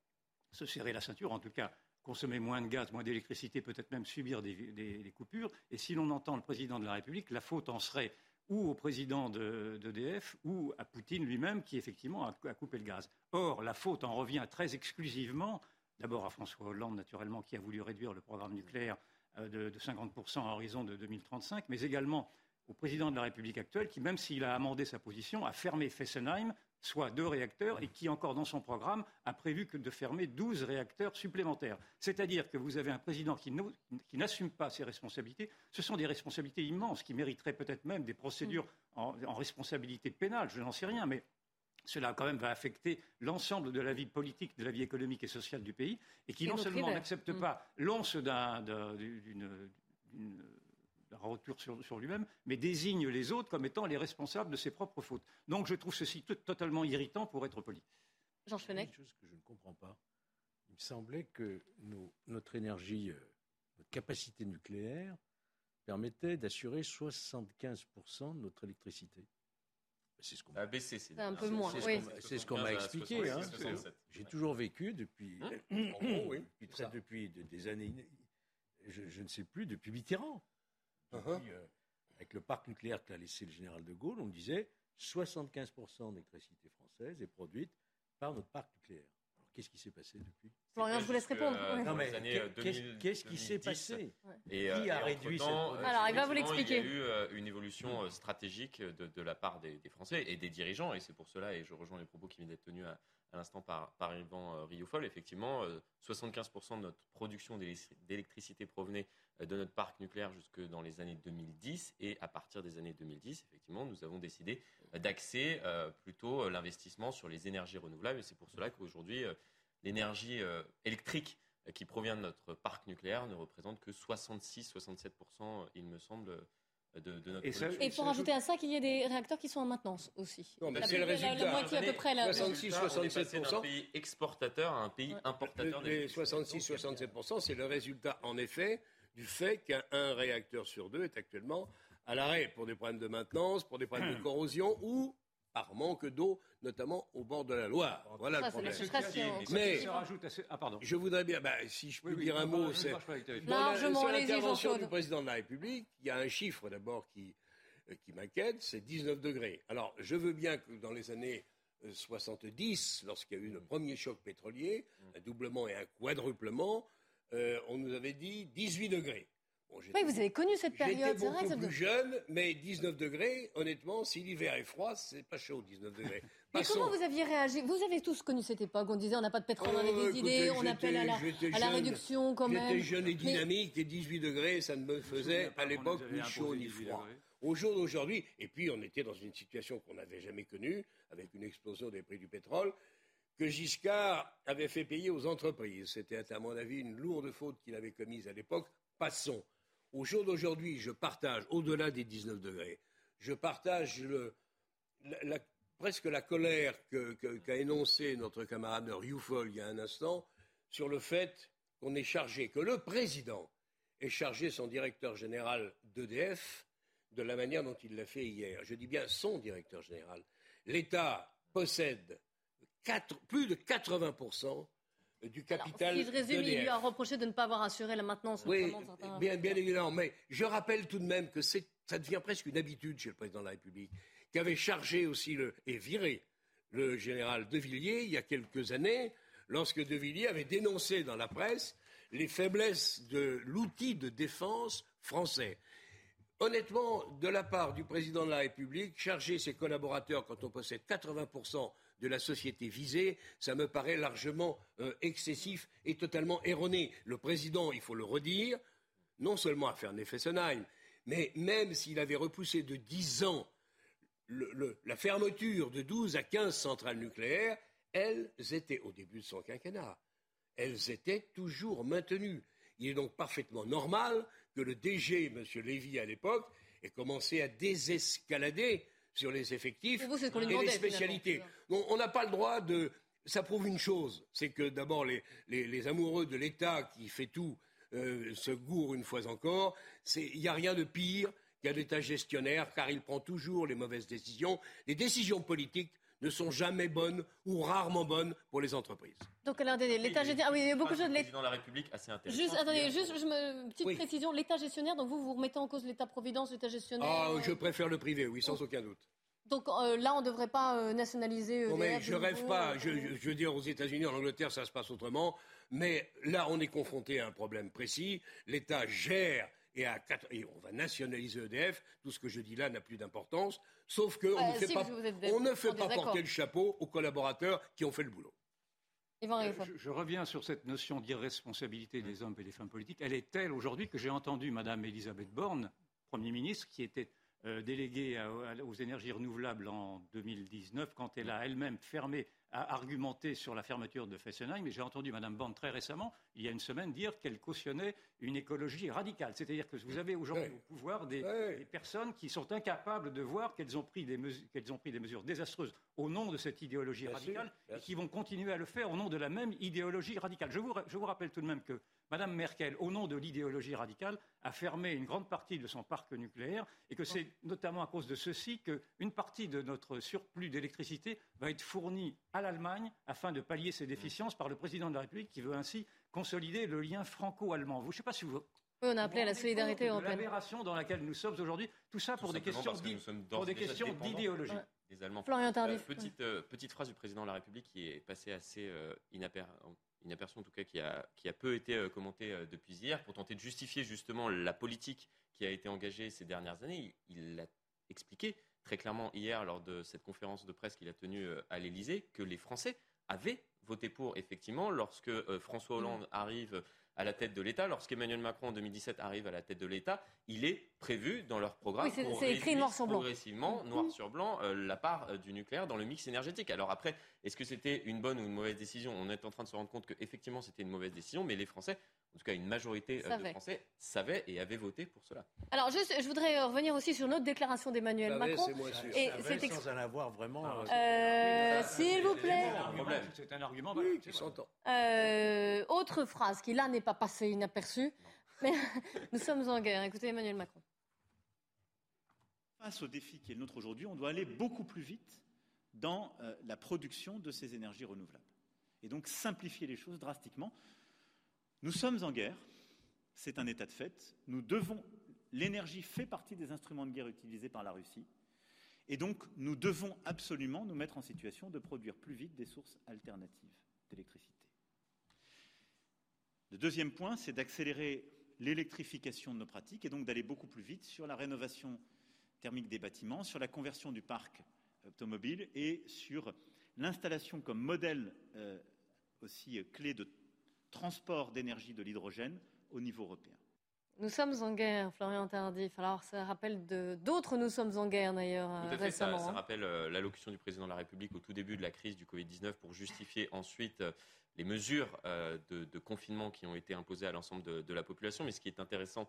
S15: se serrer la ceinture, en tout cas consommer moins de gaz, moins d'électricité, peut-être même subir des coupures. Et si l'on entend le président de la République, la faute en serait ou au président d'EDF ou à Poutine lui-même qui effectivement a, coupé le gaz. Or, la faute en revient très exclusivement, d'abord à François Hollande naturellement qui a voulu réduire le programme nucléaire euh, de, de 50% à horizon de 2035, mais également au président de la République actuelle qui, même s'il a amendé sa position, a fermé Fessenheim soit deux réacteurs, et qui encore dans son programme a prévu que de fermer 12 réacteurs supplémentaires. C'est-à-dire que vous avez un président qui n'assume pas ses responsabilités. Ce sont des responsabilités immenses qui mériteraient peut-être même des procédures en, responsabilité pénale, je n'en sais rien, mais cela quand même va affecter l'ensemble de la vie politique, de la vie économique et sociale du pays, et qui non seulement n'accepte mm. pas l'once d'une un retour sur, lui-même, mais désigne les autres comme étant les responsables de ses propres fautes. Donc je trouve ceci totalement irritant pour être poli.
S2: Jean Fenech.
S17: Une chose que je ne comprends pas. Il me semblait que notre énergie, euh, notre capacité nucléaire permettait d'assurer 75% de notre électricité.
S14: C'est ce qu'on m'a
S2: baissé. C'est un peu moins.
S17: C'est ce qu'on m'a expliqué. Hein. J'ai toujours vécu depuis, hein (coughs) depuis, des années, je, je, ne sais plus, depuis Mitterrand. Uh-huh. Euh, avec le parc nucléaire qu'a laissé le général de Gaulle, on disait 75% d'électricité française est produite par notre parc nucléaire. Alors qu'est-ce qui s'est passé depuis?
S2: Florian, je vous laisse répondre.
S17: Euh, non, mais qu'est-ce qui s'est passé?
S23: et,
S17: Qui a réduit cette
S2: Alors, il va vous l'expliquer.
S23: Il y a eu une évolution stratégique de, la part des, Français et des dirigeants, et c'est pour cela, et je rejoins les propos qui viennent d'être tenus à, l'instant par, par Yvan Rioufol, effectivement, 75% de notre production d'électricité provenait de notre parc nucléaire jusque dans les années 2010, et à partir des années 2010, effectivement, nous avons décidé d'axer plutôt l'investissement sur les énergies renouvelables, et c'est pour cela qu'aujourd'hui, l'énergie euh, électrique euh, qui provient de notre parc nucléaire ne représente que 66-67%, euh, il me semble, de, notre
S2: et, et pour rajouter à ça qu'il y ait des réacteurs qui sont en maintenance aussi.
S16: Non, mais c'est le résultat.
S2: La, moitié à peu près.
S16: 66-67%.
S23: un pays exportateur à un pays importateur.
S16: Les 66-67%, c'est le résultat, en effet, du fait qu'un réacteur sur deux est actuellement à l'arrêt pour des problèmes de maintenance, pour des problèmes de corrosion ou par manque d'eau, notamment au bord de la Loire. Voilà le problème.
S15: Mais
S16: ah, pardon. je voudrais bien, bah, si je peux dire un mot, c'est sur l'intervention du président de la République, il y a un chiffre d'abord qui, euh, qui m'inquiète, c'est 19 degrés. Alors, je veux bien que dans les années 70, euh, lorsqu'il y a eu le premier choc pétrolier, un doublement et un quadruplement, euh, on nous avait dit 18 degrés
S2: oui, vous avez connu cette période.
S16: J'étais beaucoup plus jeune, mais 19 degrés, honnêtement, si l'hiver est froid, c'est pas chaud, 19 degrés. (laughs)
S2: Mais comment vous aviez réagi? Vous avez tous connu cette époque. On disait on n'a pas de pétrole, on avait oh, des idées, on appelle à la, à la réduction quand même.
S16: J'étais jeune et dynamique, et 18 degrés, ça ne me faisait à l'époque ni chaud ni froid. Au jour d'aujourd'hui, et puis on était dans une situation qu'on n'avait jamais connue, avec une explosion des prix du pétrole, que Giscard avait fait payer aux entreprises. C'était, à mon avis, une lourde faute qu'il avait commise à l'époque. Passons. Au jour d'aujourd'hui, je partage, au-delà des 19 degrés, je partage presque la colère qu'a énoncée notre camarade Rioufol il y a un instant sur le fait qu'on est chargé, que le président ait chargé son directeur général d'EDF de la manière dont il l'a fait hier. Je dis bien son directeur général. L'État possède plus de 80% du capital.
S2: si je résume, il lui a reproché de ne pas avoir assuré la maintenance.
S16: Oui, bien, bien évidemment. Mais je rappelle tout de même que ça devient presque une habitude chez le président de la République, qui avait chargé aussi le, et viré le général De Villiers il y a quelques années, lorsque De Villiers avait dénoncé dans la presse les faiblesses de l'outil de défense français. Honnêtement, de la part du président de la République, charger ses collaborateurs quand on possède 80% de la société visée, ça me paraît largement euh, excessif et totalement erroné. Le président, il faut le redire, non seulement a fait un effet Fessenheim, mais même s'il avait repoussé de 10 ans la fermeture de 12 à 15 centrales nucléaires, elles étaient, au début de son quinquennat, elles étaient toujours maintenues. Il est donc parfaitement normal que le DG, M. Lévy à l'époque, ait commencé à désescalader sur les effectifs et les spécialités. on n'a pas le droit de. Ça prouve une chose, c'est que d'abord les, amoureux de l'État qui fait tout euh, se gourrent une fois encore. Il n'y a rien de pire qu'un État gestionnaire, car il prend toujours les mauvaises décisions. Les décisions politiques ne sont jamais bonnes ou rarement bonnes pour les entreprises.
S2: Donc, l'État gestionnaire. Ah oui, il y a beaucoup de choses.
S23: Président de la République, assez intéressant.
S2: Juste, attendez, juste une petite précision. L'État gestionnaire, donc vous, vous remettez en cause l'État-providence, l'État gestionnaire
S16: Ah, je préfère le privé, oui, sans aucun doute.
S2: Donc euh, là, on ne devrait pas euh, nationaliser.
S16: non, mais je rêve pas. Euh, je, je, veux dire, aux États-Unis, en Angleterre, ça se passe autrement. Mais là, on est confronté à un problème précis. L'État gère et, à, et, on va nationaliser EDF. Tout ce que je dis là n'a plus d'importance. Sauf qu'on ne fait pas, on ne fait pas porter le chapeau aux collaborateurs qui ont fait le boulot.
S15: Je, je, reviens sur cette notion d'irresponsabilité des hommes et des femmes politiques. Elle est telle aujourd'hui que j'ai entendu Mme Elisabeth Borne, Premier ministre, qui était euh, déléguée aux énergies renouvelables en 2019, quand elle a elle-même fermé a argumenté sur la fermeture de Fessenheim, mais j'ai entendu Mme Bond très récemment, il y a une semaine, dire qu'elle cautionnait une écologie radicale. C'est-à-dire que vous avez aujourd'hui au pouvoir des, personnes qui sont incapables de voir qu'elles ont, pris des mesures, désastreuses au nom de cette idéologie radicale et qui vont continuer à le faire au nom de la même idéologie radicale. Je vous, rappelle tout de même que Mme Merkel, au nom de l'idéologie radicale, a fermé une grande partie de son parc nucléaire et que c'est notamment à cause de ceci qu'une partie de notre surplus d'électricité va être fournie à l'Allemagne afin de pallier ses déficiences par le président de la République qui veut ainsi consolider le lien franco-allemand. Je ne sais pas si vous.
S2: Oui, on a appelé à la solidarité européenne.
S15: L'aberration dans laquelle nous sommes aujourd'hui, tout ça pour des questions, pour des d'idéologie.
S23: Florian Tardif. Euh, petite, euh, petite phrase du président de la République qui est passée assez euh,
S24: inaperçu en tout cas qui a, qui a peu été euh, commenté euh, depuis hier, pour tenter de justifier justement la politique qui a été engagée ces dernières années. Il l'a expliqué très clairement hier lors de cette conférence de presse qu'il a tenue euh, à l'Élysée que les Français avaient voté pour, effectivement, lorsque François Hollande arrive à la tête de l'État. Lorsqu'Emmanuel Macron en 2017 arrive à la tête de l'État, il est prévu dans leur programme
S2: oui, c'est écrit noir sur blanc.
S24: progressivement, noir sur blanc, la part du nucléaire dans le mix énergétique. Alors après, est-ce que c'était une bonne ou une mauvaise décision? On est en train de se rendre compte qu'effectivement c'était une mauvaise décision, mais les Français, en tout cas une majorité euh, de Français, savaient et avaient voté pour cela.
S2: Alors juste, je voudrais revenir aussi sur notre déclaration d'Emmanuel Macron.
S17: Et c'est sans en avoir vraiment.
S2: Euh, euh, s'il
S15: C'est un argument
S16: oui, s'entend.
S2: autre phrase qui là n'est pas passée inaperçue, mais (laughs) nous sommes en guerre. Écoutez Emmanuel Macron.
S23: Face au défi qui est le nôtre aujourd'hui, on doit aller beaucoup plus vite dans euh, la production de ces énergies renouvelables. Et donc simplifier les choses drastiquement. Nous sommes en guerre, c'est un état de fait. Nous devons, l'énergie fait partie des instruments de guerre utilisés par la Russie. Et donc nous devons absolument nous mettre en situation de produire plus vite des sources alternatives d'électricité. Le deuxième point, c'est d'accélérer l'électrification de nos pratiques et donc d'aller beaucoup plus vite sur la rénovation thermique des bâtiments, sur la conversion du parc automobile et sur l'installation comme modèle euh, aussi clé de transport d'énergie de l'hydrogène au niveau européen.
S2: Nous sommes en guerre, Florian Tardif. Alors, ça rappelle d'autres nous sommes en guerre d'ailleurs récemment.
S24: Ça, ça, rappelle euh, l'allocution du président de la République au tout début de la crise du Covid-19 pour justifier ensuite les mesures de, confinement qui ont été imposées à l'ensemble de, la population. Mais ce qui est intéressant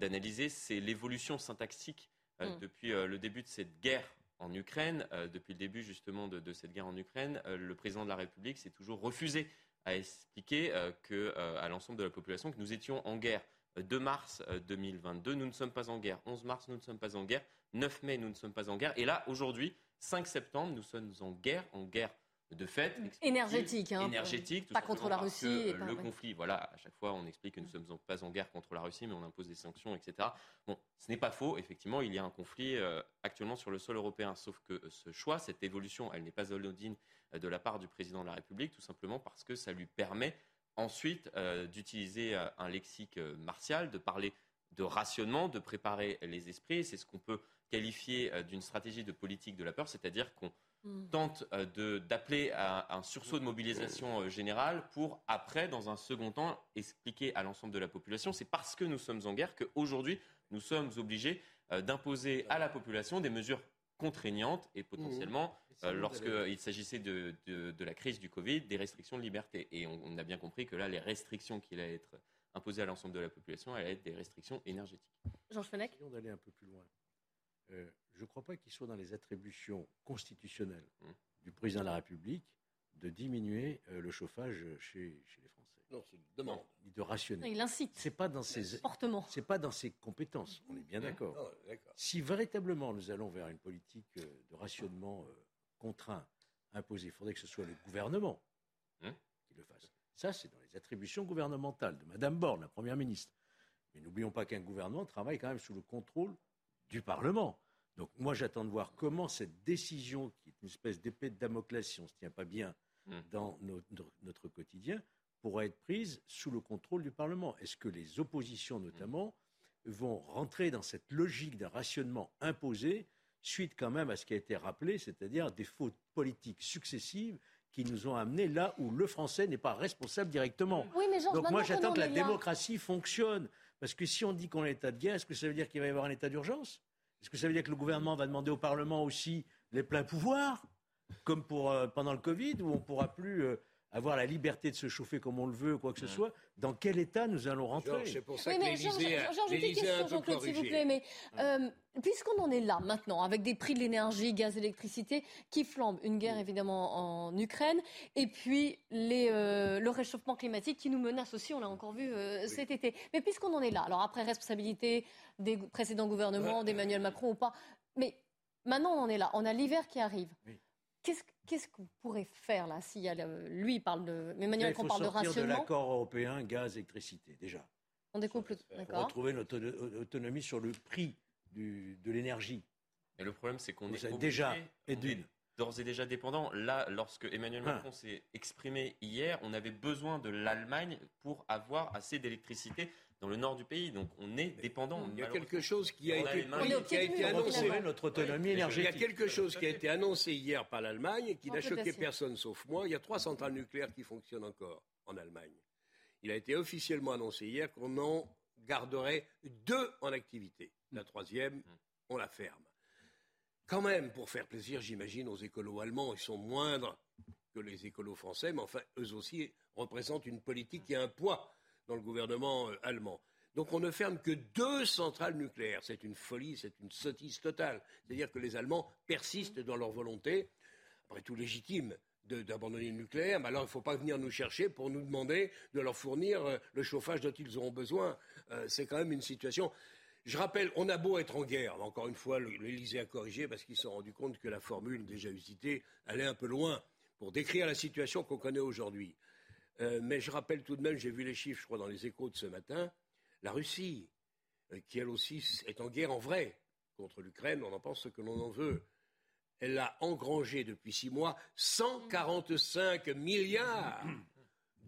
S24: d'analyser, c'est l'évolution syntaxique mm. depuis le début de cette guerre en Ukraine. Euh, depuis le début justement de, cette guerre en Ukraine, euh, le président de la République s'est toujours refusé à expliquer euh, que, à l'ensemble de la population que nous étions en guerre. 2 mars 2022, nous ne sommes pas en guerre. 11 mars, nous ne sommes pas en guerre. 9 mai, nous ne sommes pas en guerre. Et là, aujourd'hui, 5 septembre, nous sommes en guerre, en guerre de fait
S2: énergétique, hein,
S24: énergétique,
S2: pas contre la Russie.
S24: le conflit, voilà, à chaque fois on explique que nous ne sommes pas en guerre contre la Russie, mais on impose des sanctions, etc. Bon, ce n'est pas faux, effectivement, il y a un conflit euh, actuellement sur le sol européen, sauf que ce choix, cette évolution, elle n'est pas anodine euh, de la part du président de la République, tout simplement parce que ça lui permet ensuite euh, d'utiliser un lexique martial, de parler de rationnement, de préparer les esprits. C'est ce qu'on peut qualifier d'une stratégie de politique de la peur, c'est-à-dire qu'on Mm. tente euh, d'appeler à un sursaut de mobilisation euh, générale pour, après, dans un second temps, expliquer à l'ensemble de la population. C'est parce que nous sommes en guerre qu'aujourd'hui, nous sommes obligés euh, d'imposer à la population des mesures contraignantes et potentiellement, mmh. lorsqu'il s'agissait de, la crise du Covid, des restrictions de liberté. Et on, a bien compris que là, les restrictions qui allaient être imposées à l'ensemble de la population allaient être des restrictions énergétiques.
S2: Georges Fenech
S17: d'aller un peu plus loin je ne crois pas qu'il soit dans les attributions constitutionnelles mmh. du président de la République de diminuer euh, le chauffage chez, les Français.
S16: Non, c'est une demande.
S17: de rationner.
S2: Il incite.
S17: C'est pas dans ses C'est pas dans ses compétences. On est bien d'accord. Si véritablement nous allons vers une politique euh, de rationnement euh, contraint, imposé, il faudrait que ce soit le gouvernement mmh. qui le fasse. Ça, c'est dans les attributions gouvernementales de Madame Borne, la première ministre. Mais n'oublions pas qu'un gouvernement travaille quand même sous le contrôle du Parlement. Donc moi j'attends de voir comment cette décision, qui est une espèce d'épée de Damoclès si on ne se tient pas bien hmm. dans notre, quotidien, pourra être prise sous le contrôle du Parlement. Est-ce que les oppositions notamment vont rentrer dans cette logique d'un rationnement imposé suite quand même à ce qui a été rappelé, c'est-à-dire des fautes politiques successives qui nous ont amenés là où le français n'est pas responsable directement? Donc moi j'attends que la démocratie fonctionne. Parce que si on dit qu'on est en état de guerre, est-ce que ça veut dire qu'il va y avoir un état d'urgence? Est-ce que ça veut dire que le gouvernement va demander au Parlement aussi les pleins pouvoirs, comme pour, euh, pendant le Covid, où on ne pourra plus euh, avoir la liberté de se chauffer comme on le veut, quoi que ce soit, dans quel état nous allons rentrer?
S16: C'est pour ça que l'Élysée a, un peu
S2: s'il vous plaît, mais euh, puisqu'on en est là maintenant, avec des prix de l'énergie, gaz, électricité qui flambent, une guerre évidemment en Ukraine, et puis les, euh, le réchauffement climatique qui nous menace aussi, on l'a encore vu euh, cet été. Mais puisqu'on en est là, alors après responsabilité des précédents gouvernements, d'Emmanuel Macron ou pas, mais maintenant on en est là, on a l'hiver qui arrive. Qu'est-ce qu'on pourrait faire là s'il y a lui il parle de Emmanuel Macron parle de rationnement de
S17: l'accord européen gaz électricité déjà.
S2: On découple d'accord.
S17: Retrouver notre autonomie sur le prix du, de l'énergie.
S24: Mais le problème c'est qu'on est,
S17: déjà et d'une.
S24: d'ores et déjà dépendants. Là, lorsque Emmanuel ah. Macron s'est exprimé hier, on avait besoin de l'Allemagne pour avoir assez d'électricité dans le nord du pays. Donc on est dépendant.
S16: Il y a quelque chose qui a été, qui a été annoncé.
S17: Notre autonomie énergétique.
S16: Il y a quelque chose qui a été annoncé hier par l'Allemagne et qui n'a choqué personne sauf moi. Il y a trois centrales nucléaires qui fonctionnent encore en Allemagne. Il a été officiellement annoncé hier qu'on en garderait deux en activité. La troisième, on la ferme. Quand même, pour faire plaisir, j'imagine, aux écolos allemands, ils sont moindres que les écolos français, mais enfin, eux aussi représentent une politique qui a un poids dans le gouvernement euh, allemand. Donc on ne ferme que deux centrales nucléaires. C'est une folie, c'est une sottise totale. C'est-à-dire que les Allemands persistent dans leur volonté, après tout légitime, d'abandonner le nucléaire, mais alors il ne faut pas venir nous chercher pour nous demander de leur fournir euh, le chauffage dont ils auront besoin. Euh, c'est quand même une situation. Je rappelle, on a beau être en guerre, encore une fois, l'Élysée a corrigé parce qu'ils se sont rendus compte que la formule déjà usitée allait un peu loin pour décrire la situation qu'on connaît aujourd'hui. Euh, mais je rappelle tout de même, j'ai vu les chiffres, je crois, dans les échos de ce matin, la Russie, euh, qui elle aussi est en guerre en vrai contre l'Ukraine, on en pense ce que l'on en veut. Elle a engrangé depuis six mois 145 milliards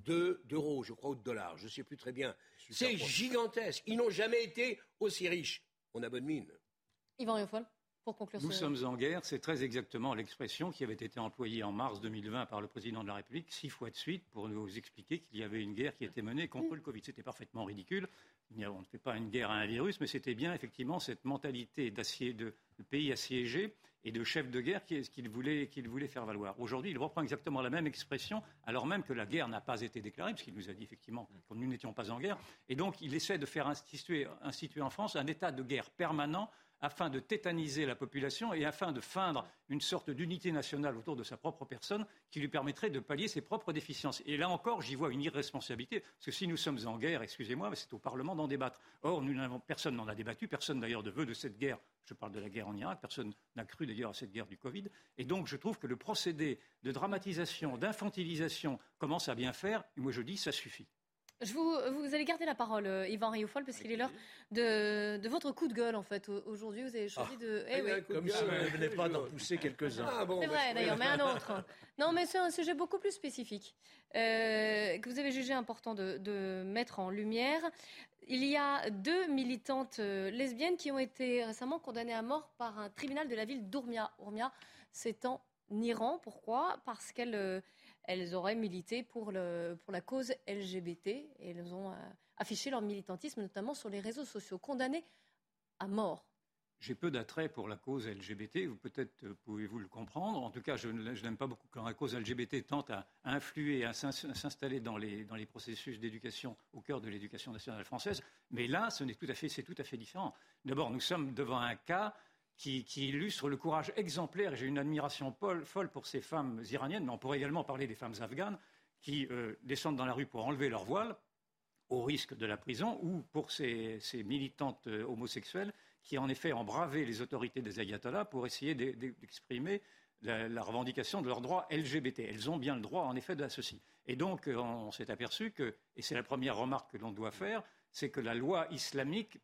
S16: d'euros, je crois, ou de dollars, je ne sais plus très bien. C'est gigantesque. Ils n'ont jamais été aussi riches. On a bonne mine.
S2: Yvan Riofol
S15: nous sommes en guerre, c'est très exactement l'expression qui avait été employée en mars 2020 par le président de la République, six fois de suite, pour nous expliquer qu'il y avait une guerre qui était menée contre le Covid. C'était parfaitement ridicule. On ne fait pas une guerre à un virus, mais c'était bien effectivement cette mentalité de, de pays assiégé et de chef de guerre qu'il voulait, voulait, faire valoir. Aujourd'hui, il reprend exactement la même expression, alors même que la guerre n'a pas été déclarée, puisqu'il nous a dit effectivement que nous n'étions pas en guerre. Et donc, il essaie de faire instituer, instituer en France un état de guerre permanent afin de tétaniser la population et afin de feindre une sorte d'unité nationale autour de sa propre personne qui lui permettrait de pallier ses propres déficiences. Et là encore, j'y vois une irresponsabilité, parce que si nous sommes en guerre, excusez-moi, c'est au Parlement d'en débattre. Or, personne n'en a débattu, personne d'ailleurs ne veut de cette guerre. Je parle de la guerre en Irak, personne n'a cru d'ailleurs à cette guerre du Covid. Et donc, je trouve que le procédé de dramatisation, d'infantilisation commence à bien faire, et moi je dis, ça suffit.
S2: Je vous, vous allez garder la parole, euh, Yvan Rioufol, parce qu'il est l'heure de, de, votre coup de gueule, en fait. Aujourd'hui, vous avez choisi ah. de.
S17: Eh oui. Comme si on ne venait pas d'en pousser quelques-uns.
S2: Ah, bon, c'est vrai, d'ailleurs, mais un autre. Non, mais c'est un sujet beaucoup plus spécifique, euh, que vous avez jugé important de, de, mettre en lumière. Il y a deux militantes euh, lesbiennes qui ont été récemment condamnées à mort par un tribunal de la ville d'Ourmia. Ourmia, c'est en Iran. Pourquoi? Parce qu'elles elles auraient milité pour, la cause LGBT et elles ont euh, affiché leur militantisme, notamment sur les réseaux sociaux, condamnées à mort.
S15: J'ai peu d'attrait pour la cause LGBT, vous peut-être euh, pouvez-vous le comprendre. En tout cas, je, n'aime pas beaucoup quand la cause LGBT tente à, influer, à s'installer dans les, processus d'éducation au cœur de l'éducation nationale française. Mais là, ce n'est tout c'est tout à fait différent. D'abord, nous sommes devant un cas qui, illustre le courage exemplaire. J'ai une admiration folle pour ces femmes iraniennes, mais on pourrait également parler des femmes afghanes qui euh, descendent dans la rue pour enlever leur voile au risque de la prison, ou pour ces, militantes euh, homosexuelles qui, en effet, ont bravé les autorités des ayatollahs pour essayer d'exprimer la, revendication de leurs droits LGBT. Elles ont bien le droit, en effet, de ceci. Et donc, euh, on s'est aperçu que, et c'est la première remarque que l'on doit faire, c'est que la loi islamique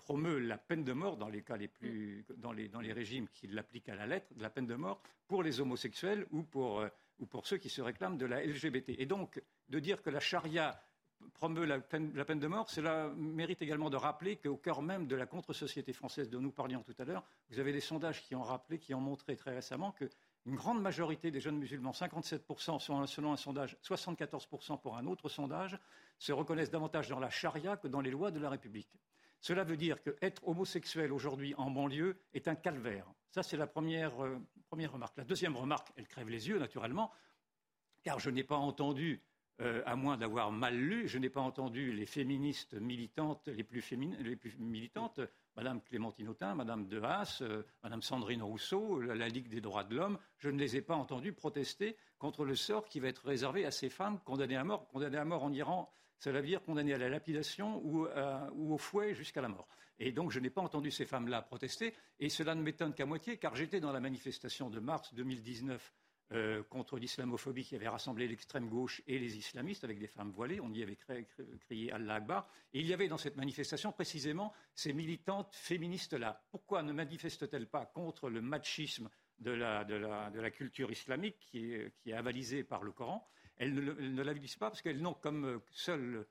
S15: promeut la peine de mort dans les cas les plus, dans les, dans les régimes qui l'appliquent à la lettre, la peine de mort pour les homosexuels ou pour, euh, ou pour ceux qui se réclament de la LGBT. Et donc, de dire que la charia promeut la peine, la peine de mort, cela mérite également de rappeler qu'au cœur même de la contre-société française dont nous parlions tout à l'heure, vous avez des sondages qui ont rappelé, qui ont montré très récemment que une grande majorité des jeunes musulmans, 57% selon un sondage, 74% pour un autre sondage, se reconnaissent davantage dans la charia que dans les lois de la République. Cela veut dire qu'être homosexuel aujourd'hui en banlieue est un calvaire. Ça, c'est la première, euh, première, remarque. La deuxième remarque, elle crève les yeux, naturellement, car je n'ai pas entendu, euh, à moins d'avoir mal lu, je n'ai pas entendu les féministes militantes les plus, militantes, Madame Clémentine Autain, Madame De Haas, euh, Madame Sandrine Rousseau, la, Ligue des droits de l'homme, je ne les ai pas entendues protester contre le sort qui va être réservé à ces femmes condamnées à condamnées à mort en Iran cela veut dire condamné à la lapidation ou, euh, ou au fouet jusqu'à la mort. Et donc je n'ai pas entendu ces femmes-là protester, et cela ne m'étonne qu'à moitié, car j'étais dans la manifestation de mars 2019 euh, contre l'islamophobie qui avait rassemblé l'extrême gauche et les islamistes avec des femmes voilées. On y avait crié Allah Akbar. Et il y avait dans cette manifestation précisément ces militantes féministes-là. Pourquoi ne manifestent-elles pas contre le machisme de la, de la, culture islamique qui est, qui est, avalisée par le Coran? Elles ne, ne l'avalisent pas parce qu'elles n'ont comme seul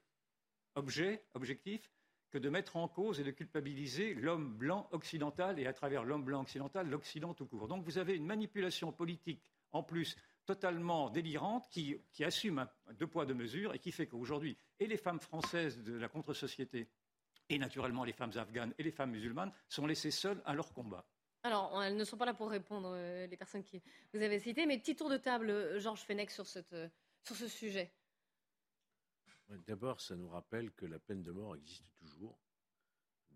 S15: objet, objectif, que de mettre en cause et de culpabiliser l'homme blanc occidental et à travers l'homme blanc occidental, l'Occident tout court. Donc vous avez une manipulation politique en plus totalement délirante qui, qui assume deux poids, deux mesures et qui fait qu'aujourd'hui, et les femmes françaises de la contre-société et naturellement les femmes afghanes et les femmes musulmanes sont laissées seules à leur combat.
S2: Alors, elles ne sont pas là pour répondre, euh, les personnes que vous avez citées, mais petit tour de table, euh, Georges Fenech, sur, cette, euh, sur ce sujet.
S17: D'abord, ça nous rappelle que la peine de mort existe toujours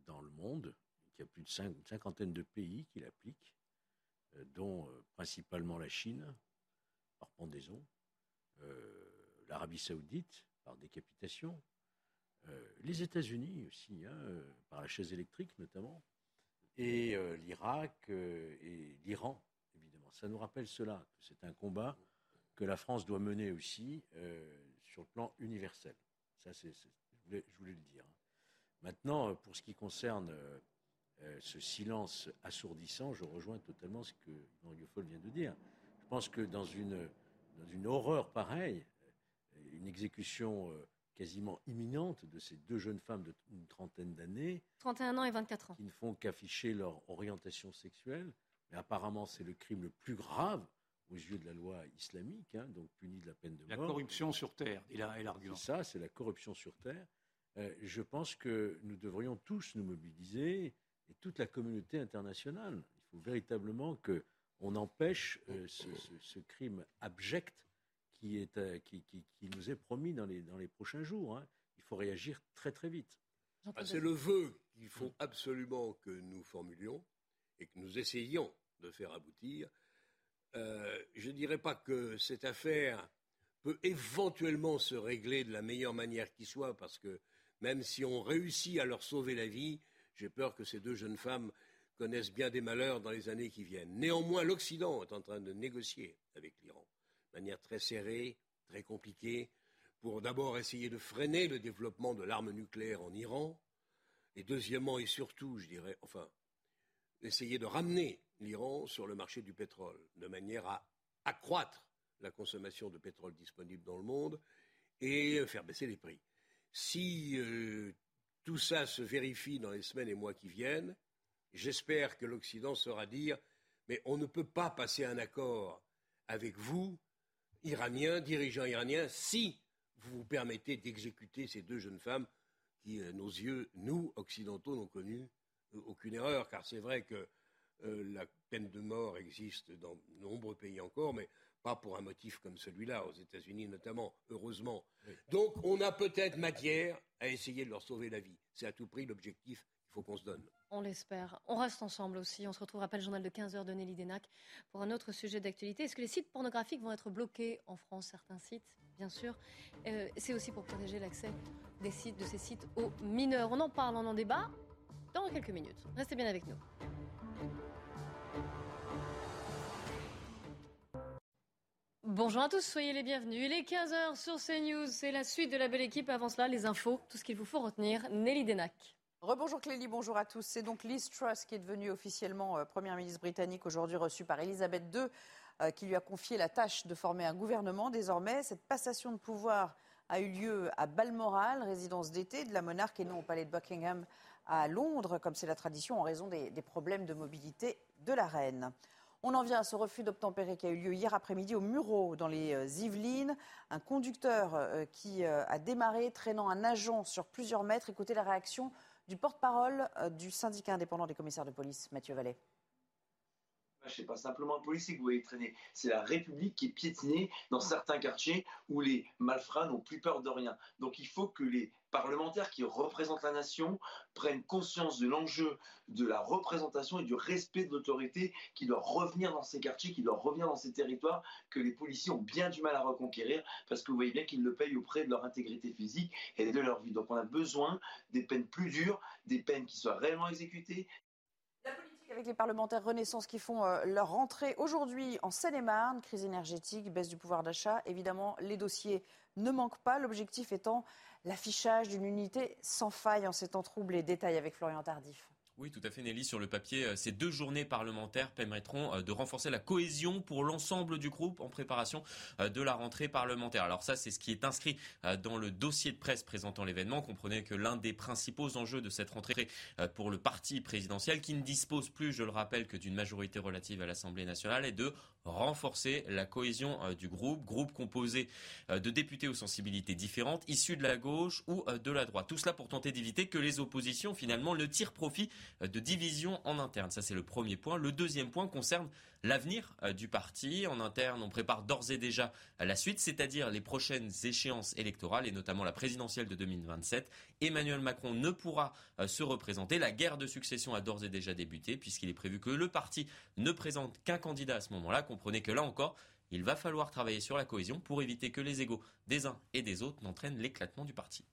S17: dans le monde, qu'il y a plus de une cinquantaine de pays qui l'appliquent, dont principalement la Chine, par pendaison, l'Arabie saoudite, par décapitation, les États-Unis aussi, hein, par la chaise électrique notamment, et euh, l'Irak euh, et l'Iran, évidemment. Ça nous rappelle cela, que c'est un combat que la France doit mener aussi euh, sur le plan universel. Ça, c'est, je, voulais, le dire. Maintenant, pour ce qui concerne ce silence assourdissant, je rejoins totalement ce que Yvan vient de dire. Je pense que dans une, dans une horreur pareille, une exécution quasiment imminente de ces deux jeunes femmes d'une trentaine d'années.
S2: 31 ans et 24 ans.
S17: Qui ne font qu'afficher leur orientation sexuelle. Mais apparemment, c'est le crime le plus grave aux yeux de la loi islamique, hein, donc puni de la peine de mort.
S15: La corruption sur terre, il a l'argument.
S17: C'est ça, c'est la corruption sur terre. Euh, je pense que nous devrions tous nous mobiliser, et toute la communauté internationale. Il faut véritablement qu'on empêche euh, ce, ce, crime abject euh, qui, nous est promis dans les, dans les prochains jours. Hein. Il faut réagir très très vite.
S16: Ah, c'est le vœu qu'il faut absolument que nous formulions et que nous essayions de faire aboutir. Euh, je ne dirais pas que cette affaire peut éventuellement se régler de la meilleure manière qui soit, parce que même si on réussit à leur sauver la vie, j'ai peur que ces deux jeunes femmes connaissent bien des malheurs dans les années qui viennent. Néanmoins, l'Occident est en train de négocier avec l'Iran manière très serrée, très compliquée, pour d'abord essayer de freiner le développement de l'arme nucléaire en Iran, et deuxièmement et surtout, je dirais, enfin, essayer de ramener l'Iran sur le marché du pétrole, de manière à accroître la consommation de pétrole disponible dans le monde et faire baisser les prix. Si euh, tout ça se vérifie dans les semaines et mois qui viennent, j'espère que l'Occident saura dire mais on ne peut pas passer un accord avec vous iranien, dirigeant iranien, si vous vous permettez d'exécuter ces deux jeunes femmes qui, à nos yeux, nous, occidentaux, n'ont connu euh, aucune erreur, car c'est vrai que euh, la peine de mort existe dans de nombreux pays encore, mais pas pour un motif comme celui-là, aux États-Unis notamment, heureusement. Donc on a peut-être matière à essayer de leur sauver la vie. C'est à tout prix l'objectif qu'il faut qu'on se donne.
S2: On l'espère. On reste ensemble aussi. On se retrouve après le journal de 15h de Nelly Denac pour un autre sujet d'actualité. Est-ce que les sites pornographiques vont être bloqués en France Certains sites, bien sûr. Euh, c'est aussi pour protéger l'accès des sites, de ces sites aux mineurs. On en parle, on en débat dans quelques minutes. Restez bien avec nous. Bonjour à tous, soyez les bienvenus. Il est 15h sur CNews, c'est la suite de la belle équipe. Avant cela, les infos, tout ce qu'il vous faut retenir. Nelly Denac.
S3: Rebonjour Clélie, bonjour à tous. C'est donc Liz Truss qui est devenue officiellement euh, Première ministre britannique, aujourd'hui reçue par Elisabeth II, euh, qui lui a confié la tâche de former un gouvernement. Désormais, cette passation de pouvoir a eu lieu à Balmoral, résidence d'été de la monarque, et non au palais de Buckingham à Londres, comme c'est la tradition en raison des, problèmes de mobilité de la reine. On en vient à ce refus d'obtempérer qui a eu lieu hier après-midi au Muro, dans les euh, Yvelines. Un conducteur qui a démarré, traînant un agent sur plusieurs mètres. Écoutez la réaction du porte-parole euh, du syndicat indépendant des commissaires de police, Mathieu Vallet.
S25: C'est pas simplement le policier que vous voyez traîner, c'est la République qui est piétinée dans certains quartiers où les malfrats n'ont plus peur de rien. Donc il faut que les parlementaires qui représentent la nation prennent conscience de l'enjeu de la représentation et du respect de l'autorité qui doit revenir dans ces quartiers, qui doit revenir dans ces territoires que les policiers ont bien du mal à reconquérir parce que vous voyez bien qu'ils le payent auprès de leur intégrité physique et de leur vie. Donc on a besoin des peines plus dures, des peines qui soient réellement exécutées,
S3: avec les parlementaires Renaissance qui font euh, leur rentrée aujourd'hui en Seine-et-Marne. Crise énergétique, baisse du pouvoir d'achat. Évidemment, les dossiers ne manquent pas. L'objectif étant l'affichage d'une unité sans faille en ces temps troublés. Détail avec Florian Tardif.
S24: Oui, tout à fait, Nelly. Sur le papier, euh, ces deux journées parlementaires permettront euh, de renforcer la cohésion pour l'ensemble du groupe en préparation euh, de la rentrée parlementaire. Alors ça, c'est ce qui est inscrit dans le dossier de presse présentant l'événement. Comprenez que l'un des principaux enjeux de cette rentrée pour le parti présidentiel, qui ne dispose plus, je le rappelle, que d'une majorité relative à l'Assemblée nationale, est de renforcer la cohésion du groupe, groupe composé de députés aux sensibilités différentes, issus de la gauche ou de la droite. Tout cela pour tenter d'éviter que les oppositions, finalement, ne tirent profit de division en interne. Ça, c'est le premier point. Le deuxième point concerne l'avenir euh, du parti. En interne, on prépare d'ores et déjà la suite, c'est-à-dire les prochaines échéances électorales et notamment la présidentielle de 2027. Emmanuel Macron ne pourra euh, se représenter. La guerre de succession a d'ores et déjà débuté puisqu'il est prévu que le parti ne présente qu'un candidat à ce moment-là. Comprenez que là encore, il va falloir travailler sur la cohésion pour éviter que les égaux des uns et des autres n'entraînent l'éclatement du parti.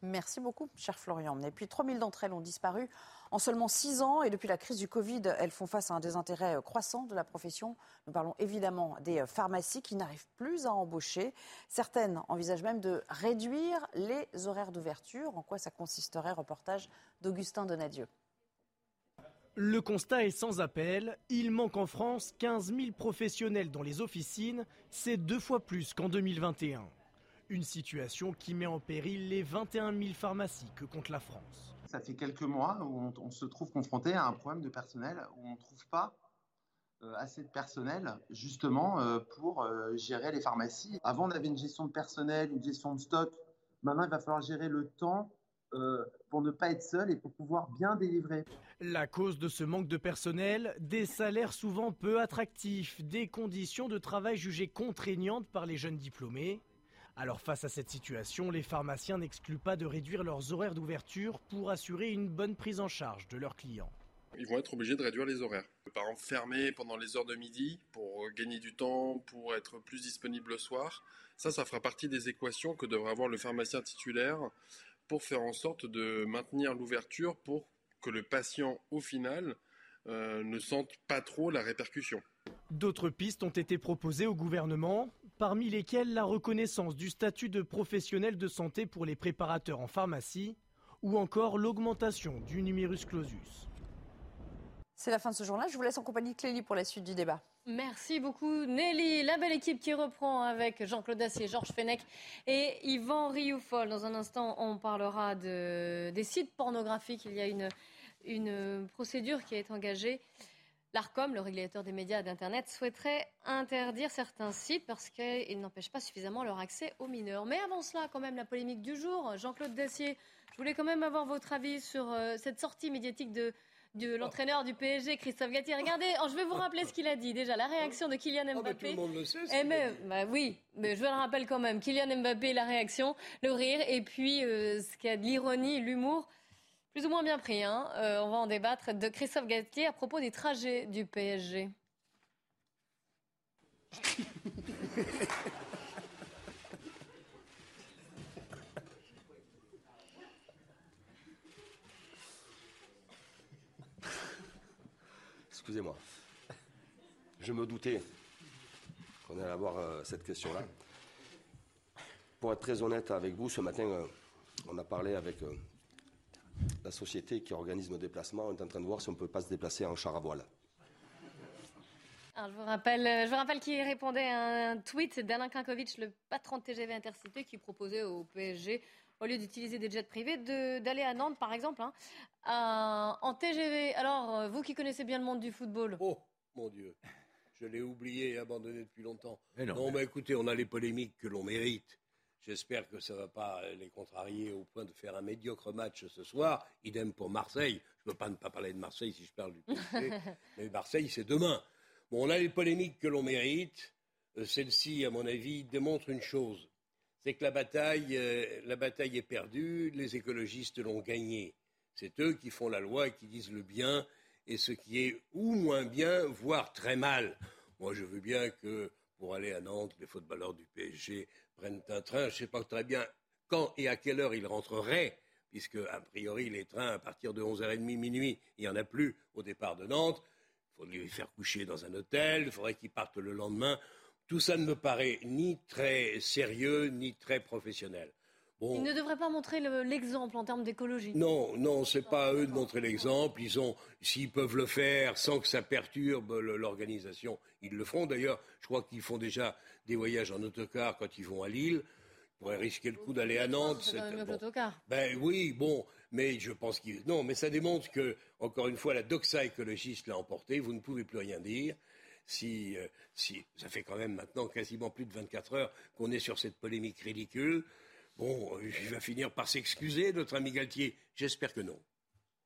S3: Merci beaucoup, cher Florian. Et puis 3000 d'entre elles ont disparu en seulement 6 ans et depuis la crise du Covid, elles font face à un désintérêt euh, croissant de la profession. Nous parlons évidemment des euh, pharmacies qui n'arrivent plus à embaucher. Certaines envisagent même de réduire les horaires d'ouverture. En quoi ça consisterait? Reportage d'Augustin Donadieu.
S26: Le constat est sans appel. Il manque en France 15 000 professionnels dans les officines. C'est deux fois plus qu'en 2021. Une situation qui met en péril les 21 000 pharmacies que compte la France.
S27: Ça fait quelques mois où on, se trouve confronté à un problème de personnel où on ne trouve pas euh, assez de personnel justement euh, pour euh, gérer les pharmacies. Avant, on avait une gestion de personnel, une gestion de stock. Maintenant, il va falloir gérer le temps pour ne pas être seul et pour pouvoir bien délivrer.
S26: La cause de ce manque de personnel, des salaires souvent peu attractifs, des conditions de travail jugées contraignantes par les jeunes diplômés alors face à cette situation, les pharmaciens n'excluent pas de réduire leurs horaires d'ouverture pour assurer une bonne prise en charge de leurs clients.
S28: Ils vont être obligés de réduire les horaires. Par exemple, fermer pendant les heures de midi pour gagner du temps, pour être plus disponible le soir. Ça, ça fera partie des équations que devrait avoir le pharmacien titulaire pour faire en sorte de maintenir l'ouverture pour que le patient, au final, euh, ne sente pas trop la répercussion.
S26: D'autres pistes ont été proposées au gouvernement, parmi lesquelles la reconnaissance du statut de professionnel de santé pour les préparateurs en pharmacie ou encore l'augmentation du numerus clausus.
S3: C'est la fin de ce journal. Je vous laisse en compagnie de Clélie pour la suite du débat.
S2: Merci beaucoup Nelly. La belle équipe qui reprend avec Jean-Claude Dacier, Georges Fenech et Yvan Rioufol. Dans un instant, on parlera de, des sites pornographiques. Il y a une, une procédure qui est engagée L'ARCOM, le régulateur des médias et d'Internet, souhaiterait interdire certains sites parce qu'ils n'empêchent pas suffisamment leur accès aux mineurs. Mais avant cela, quand même, la polémique du jour. Jean-Claude Dacier, je voulais quand même avoir votre avis sur euh, cette sortie médiatique de, de l'entraîneur du PSG, Christophe Gatti. Regardez, oh, je vais vous rappeler ce qu'il a dit. Déjà, la réaction de Kylian ah, Mbappé. tout
S16: le monde le sait.
S2: Eh, bah oui, mais je le rappelle quand même. Kylian Mbappé, la réaction, le rire, et puis euh, ce qu'il y a de l'ironie, l'humour plus ou moins bien pris. Hein. Euh, on va en débattre de Christophe Galtier à propos des trajets du PSG.
S14: Excusez-moi. Je me doutais qu'on allait avoir euh, cette question-là. Pour être très honnête avec vous, ce matin, euh, on a parlé avec la société qui organise nos déplacements est en train de voir si on ne peut pas se déplacer en char à voile.
S2: je vous rappelle, je vous rappelle qu'il répondait à un tweet d'Alain Klinkovic, le patron de TGV Intercité, qui proposait au PSG, au lieu d'utiliser des jets privés, d'aller à Nantes, par exemple, hein, en TGV. Alors, vous qui connaissez bien le monde du football.
S16: Oh, mon Dieu, je l'ai oublié et abandonné depuis longtemps. non, mais écoutez, on a les polémiques que l'on mérite. J'espère que ça ne va pas les contrarier au point de faire un médiocre match ce soir. Idem pour Marseille. Je ne veux pas ne pas parler de Marseille si je parle du PSG. (laughs) mais Marseille, c'est demain. Bon, on a les polémiques que l'on mérite. Euh, celle-ci, à mon avis, démontre une chose. C'est que la bataille, euh, la bataille est perdue, les écologistes l'ont gagnée. C'est eux qui font la loi et qui disent le bien et ce qui est ou moins bien, voire très mal. Moi, je veux bien que pour aller à Nantes, les footballeurs du PSG prennent un train. Je ne sais pas très bien quand et à quelle heure ils rentreraient, puisque, a priori, les trains, à partir de 11h30, minuit, il n'y en a plus au départ de Nantes. Il faudrait les faire coucher dans un hôtel, il faudrait qu'ils partent le lendemain. Tout ça ne me paraît ni très sérieux, ni très professionnel.
S2: Ils ne devraient pas montrer l'exemple en termes d'écologie.
S16: Non, non, c'est pas à eux de montrer l'exemple. Ils ont, s'ils peuvent le faire sans que ça perturbe l'organisation, ils le feront. D'ailleurs, je crois qu'ils font déjà des voyages en autocar quand ils vont à Lille. Ils pourraient risquer le coup d'aller à Nantes.
S2: C'est bon.
S16: Ben oui, bon, mais je pense qu'ils. Non, mais ça démontre que, encore une fois, la doxa écologiste l'a emporté. Vous ne pouvez plus rien dire. Si, euh, si, ça fait quand même maintenant quasiment plus de 24 heures qu'on est sur cette polémique ridicule. Bon, il va finir par s'excuser, notre ami Galtier. J'espère que non.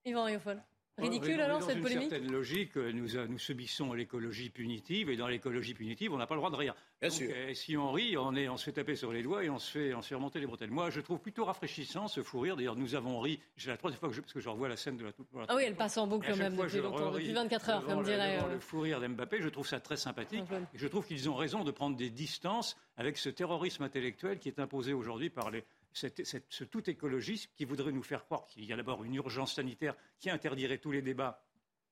S2: Yvan. Ridicule alors cette polémique
S15: Dans une certaine logique, euh, nous, nous subissons l'écologie punitive et dans l'écologie punitive, on n'a pas le droit de rire.
S16: Bien sûr.
S15: Euh, si on rit, on, est, on se fait taper sur les doigts et on se fait, on se fait remonter les bretelles. Moi, je trouve plutôt rafraîchissant ce fou rire. D'ailleurs, nous avons ri. C'est la troisième fois que je, parce que je revois la scène de la.
S2: la ah oui, elle passe en boucle quand même depuis longtemps, depuis 24 heures, comme dirait.
S15: Le, le fou rire d'Mbappé, je trouve ça très sympathique. Et je trouve qu'ils ont raison de prendre des distances avec ce terrorisme intellectuel qui est imposé aujourd'hui par les, ce tout écologiste qui voudrait nous faire croire qu'il y a d'abord une urgence sanitaire qui interdirait tous les débats,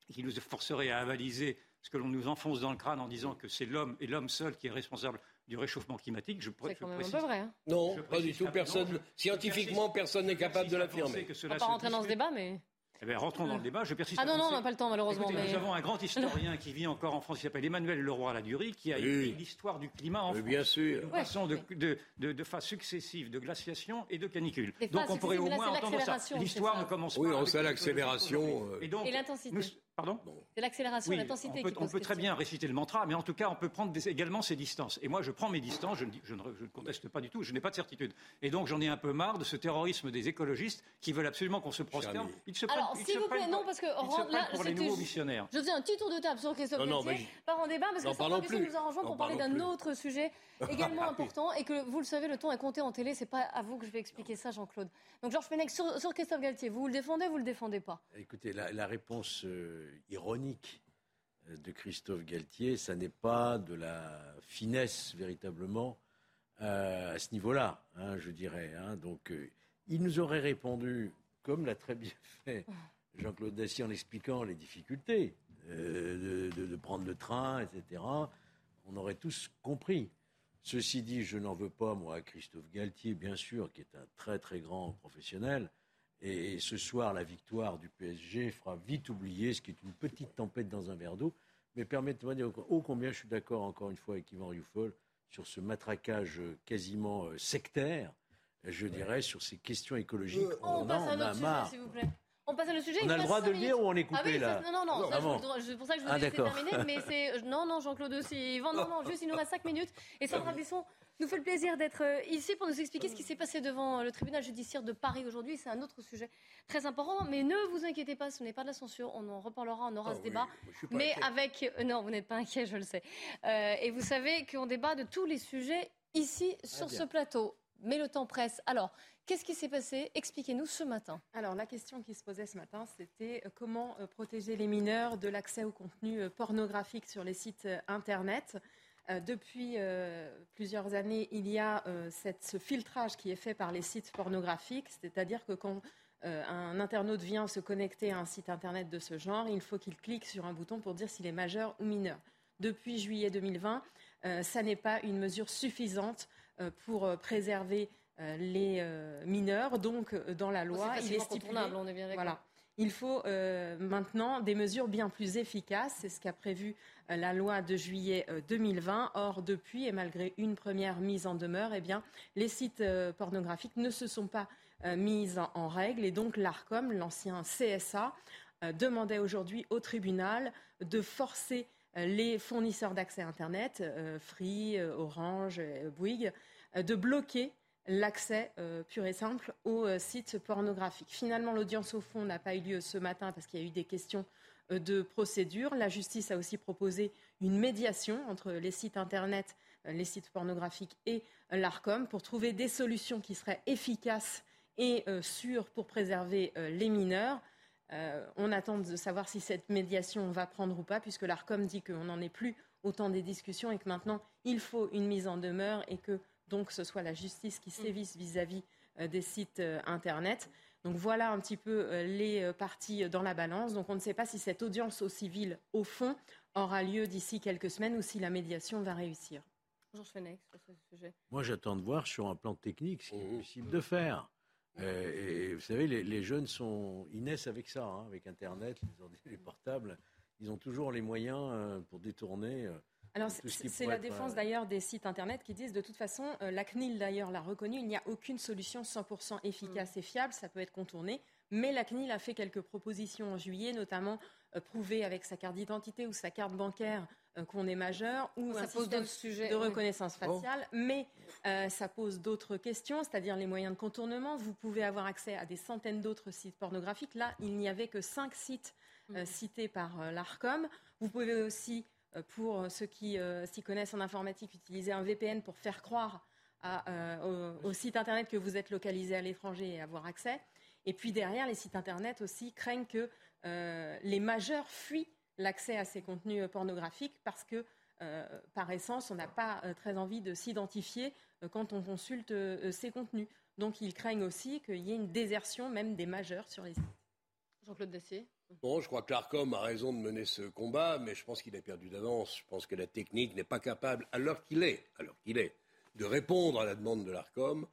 S15: qui nous forcerait à avaliser ce que l'on nous enfonce dans le crâne en disant que c'est l'homme et l'homme seul qui est responsable du réchauffement climatique. Je,
S2: c'est quand même un peu vrai. Hein.
S16: non, pas du tout. Personne, scientifiquement, personne n'est capable de l'affirmer.
S2: On va pas rentrer dans ce débat, mais.
S15: Eh bien, rentrons dans le débat. Je persiste.
S2: Ah non, non, on n'a pas le temps, malheureusement.
S15: Nous avons un grand historien qui vit encore en France, qui s'appelle Emmanuel Leroy-Ladurie, qui a écrit l'histoire du climat en France.
S16: Bien sûr.
S15: De façon de, de, de, phases successives de glaciation et de canicule. donc, on pourrait au moins entendre ça. L'histoire ne commence pas.
S16: Oui, on sait l'accélération.
S2: Et, et l'intensité.
S15: Pardon
S2: C'est l'accélération, l'intensité.
S15: On peut, on peut très bien réciter le mantra, mais en tout cas, on peut prendre également ses distances. Et moi, je prends mes distances, je ne, je ne, je ne conteste pas du tout, je n'ai pas de certitude. Et donc, j'en ai un peu marre de ce terrorisme des écologistes qui veulent absolument qu'on se prosterne.
S2: Ils se Alors, s'il vous plaît, non, parce que
S15: là, pour les nouveaux missionnaires.
S2: Je faisais un petit tour de table sur Christophe non, Galtier, pas en débat, parce que ça nous arrangeons pour parler d'un autre sujet (laughs) également important et que vous le savez, le temps est compté en télé. C'est pas à vous que je vais expliquer ça, Jean-Claude. Donc, Georges Fenech, sur, Christophe Galtier, vous le défendez, vous le défendez pas?
S17: Écoutez, la, la réponse euh, ironique euh, de Christophe Galtier, ça n'est pas de la finesse véritablement euh, à ce niveau-là, hein, je dirais. Hein. Donc, euh, il nous aurait répondu, comme l'a très bien (laughs) fait Jean-Claude Dacier en expliquant les difficultés de, de, de, prendre le train, etc. On aurait tous compris. Ceci dit, je n'en veux pas, moi, à Christophe Galtier, bien sûr, qui est un très très grand professionnel. Et, ce soir, la victoire du PSG fera vite oublier ce qui est une petite tempête dans un verre d'eau. Mais permettez-moi de dire ô combien je suis d'accord encore une fois avec Yvan Rioufol sur ce matraquage quasiment euh, sectaire, je ouais. dirais, sur ces questions écologiques.
S2: Euh, on, on en a marre. S'il vous plaît. On passe à le sujet.
S17: On a le droit de le dire ou on est coupé
S2: ah oui,
S17: là
S2: Non, non, non. C'est pour ça que je vous ah, laisse terminer. Mais c'est non, non, Jean-Claude aussi. Yvan, non, non. Juste, il nous reste 5 minutes. Et Sandra Bisson nous fait le plaisir d'être euh, ici pour nous expliquer ce qui s'est passé devant le tribunal judiciaire de Paris aujourd'hui. C'est un autre sujet très important. Mais ne vous inquiétez pas, ce n'est pas de la censure. On en reparlera, on aura oh, ce débat. Mais avec. Euh, non, vous n'êtes pas inquiet, je le sais. Euh, et vous savez qu'on débat de tous les sujets ici sur ah, ce plateau. Mais le temps presse. Alors, Qu'est-ce qui s'est passé? Expliquez-nous ce matin.
S29: Alors, la question qui se posait ce matin, c'était comment protéger les mineurs de l'accès au contenu pornographique sur les sites Internet? Depuis plusieurs années, il y a cette, ce filtrage qui est fait par les sites pornographiques, c'est-à-dire que quand un internaute vient se connecter à un site Internet de ce genre, il faut qu'il clique sur un bouton pour dire s'il est majeur ou mineur. Depuis juillet 2020, ça n'est pas une mesure suffisante pour préserver les mineurs. Donc, dans la loi,
S2: il est stipulé. On est bien
S29: voilà. Il faut euh, maintenant des mesures bien plus efficaces. C'est ce qu'a prévu euh, la loi de juillet euh, 2020. Or, depuis, et malgré une première mise en demeure, eh bien, les sites pornographiques ne se sont pas mis en, en, règle. Et donc, l'ARCOM, l'ancien CSA, demandait aujourd'hui au tribunal de forcer les fournisseurs d'accès Internet, Free, Orange, Bouygues, de bloquer l'accès euh, pur et simple aux euh, sites pornographiques. Finalement, l'audience au fond n'a pas eu lieu ce matin parce qu'il y a eu des questions euh, de procédure. La justice a aussi proposé une médiation entre les sites Internet, les sites pornographiques et l'ARCOM pour trouver des solutions qui seraient efficaces et sûres pour préserver les mineurs. on attend de savoir si cette médiation va prendre ou pas, puisque l'ARCOM dit qu'on n'en est plus au temps des discussions et que maintenant il faut une mise en demeure et que donc ce soit la justice qui mm. sévisse vis-à-vis -vis des sites Internet. Donc voilà un petit peu les parties dans la balance. Donc on ne sait pas si cette audience au civil, au fond, aura lieu d'ici quelques semaines ou si la médiation va réussir.
S2: Georges Fenech, sur ce sujet.
S17: Moi, j'attends de voir sur un plan technique ce qu'il est possible de faire. Euh, et vous savez, les, jeunes sont, ils naissent avec ça, hein, avec Internet, les, les portables. Ils ont toujours les moyens euh, pour détourner. Euh,
S29: alors, c'est la défense d'ailleurs des sites Internet qui disent de toute façon, la CNIL d'ailleurs l'a reconnu, il n'y a aucune solution 100% efficace et fiable, ça peut être contourné. Mais la CNIL a fait quelques propositions en juillet, notamment prouver avec sa carte d'identité ou sa carte bancaire qu'on est majeur ou
S2: ça
S29: un
S2: pose
S29: système
S2: sujets,
S29: de reconnaissance faciale. Mais ça pose d'autres questions, c'est-à-dire les moyens de contournement. Vous pouvez avoir accès à des centaines d'autres sites pornographiques. Là, il n'y avait que cinq sites mm. cités par l'ARCOM. Vous pouvez aussi euh, pour ceux qui euh, s'y connaissent en informatique, utiliser un VPN pour faire croire euh, au, site internet que vous êtes localisé à l'étranger et avoir accès. Et puis derrière, les sites internet aussi craignent que les majeurs fuient l'accès à ces contenus pornographiques parce que, par essence, on n'a pas très envie de s'identifier quand on consulte ces contenus. Donc ils craignent aussi qu'il y ait une désertion même des majeurs sur les sites.
S2: Jean-Claude Dacier
S16: Je crois que l'ARCOM a raison de mener ce combat, mais je pense qu'il a perdu d'avance. Je pense que la technique n'est pas capable, l'heure qu'il est, l'heure qu'il est, de répondre à la demande de l'ARCOM.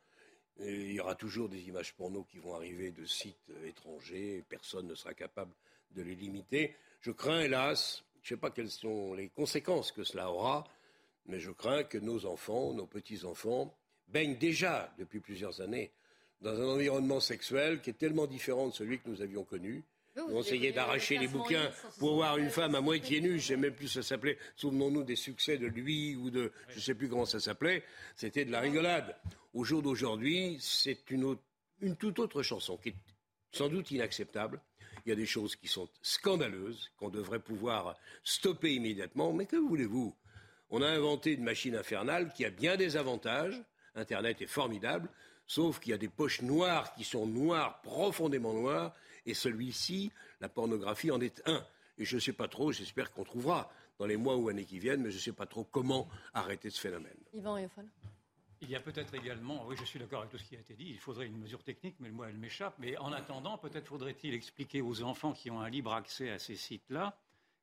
S16: il y aura toujours des images porno qui vont arriver de sites étrangers, personne ne sera capable de les limiter. Je crains, hélas, je ne sais pas quelles sont les conséquences que cela aura, mais je crains que nos enfants, nos petits-enfants, baignent déjà depuis plusieurs années dans un environnement sexuel qui est tellement différent de celui que nous avions connu, on essayait d'arracher les bouquins pour voir une femme à moitié nue. Je ne sais même plus ça s'appelait. Souvenons-nous des succès de lui ou de. Je ne sais plus comment ça s'appelait. C'était de la rigolade. Au jour d'aujourd'hui, c'est une, une toute autre chanson qui est sans doute inacceptable. Il y a des choses qui sont scandaleuses, qu'on devrait pouvoir stopper immédiatement. Mais que voulez-vous? On a inventé une machine infernale qui a bien des avantages. Internet est formidable, sauf qu'il y a des poches noires qui sont noires, profondément noires, et celui-ci, la pornographie, en est un. Et je ne sais pas trop, j'espère qu'on trouvera dans les mois ou années qui viennent, mais je ne sais pas trop comment arrêter ce phénomène.
S2: Yvan Eofol.
S15: Il y a peut-être également, oui, je suis d'accord avec tout ce qui a été dit, il faudrait une mesure technique, mais moi, elle m'échappe. Mais en attendant, peut-être faudrait-il expliquer aux enfants qui ont un libre accès à ces sites-là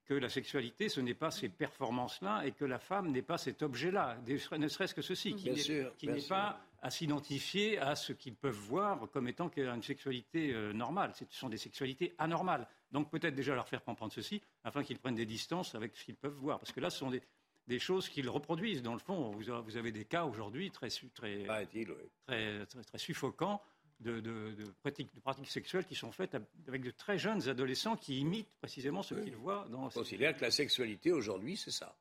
S15: que la sexualité, ce n'est pas ces performances-là et que la femme n'est pas cet objet-là, ne serait-ce que ceci, qui n'est pas à s'identifier à ce qu'ils peuvent voir comme étant une sexualité euh, normale. Ce sont des sexualités anormales. Donc peut-être déjà leur faire comprendre ceci, afin qu'ils prennent des distances avec ce qu'ils peuvent voir. Parce que là, ce sont des, choses qu'ils reproduisent. Dans le fond, vous, avez des cas aujourd'hui très, très, très, très, suffocants de, pratiques, sexuelles qui sont faites avec de très jeunes adolescents qui imitent précisément ce qu'ils voient dans.
S16: On considère que la sexualité aujourd'hui, c'est ça.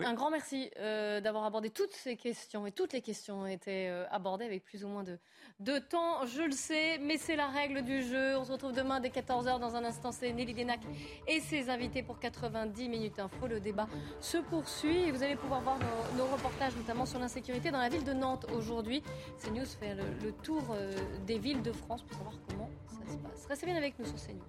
S2: Un grand merci euh, d'avoir abordé toutes ces questions et toutes les questions ont été euh, abordées avec plus ou moins de, temps, je le sais, mais c'est la règle du jeu. On se retrouve demain dès 14h. Dans un instant, c'est Nelly Denac et ses invités pour 90 minutes info. Le débat se poursuit vous allez pouvoir voir nos, reportages, notamment sur l'insécurité dans la ville de Nantes aujourd'hui. CNews fait le, tour euh, des villes de France pour savoir comment ça se passe. Restez bien avec nous sur CNews.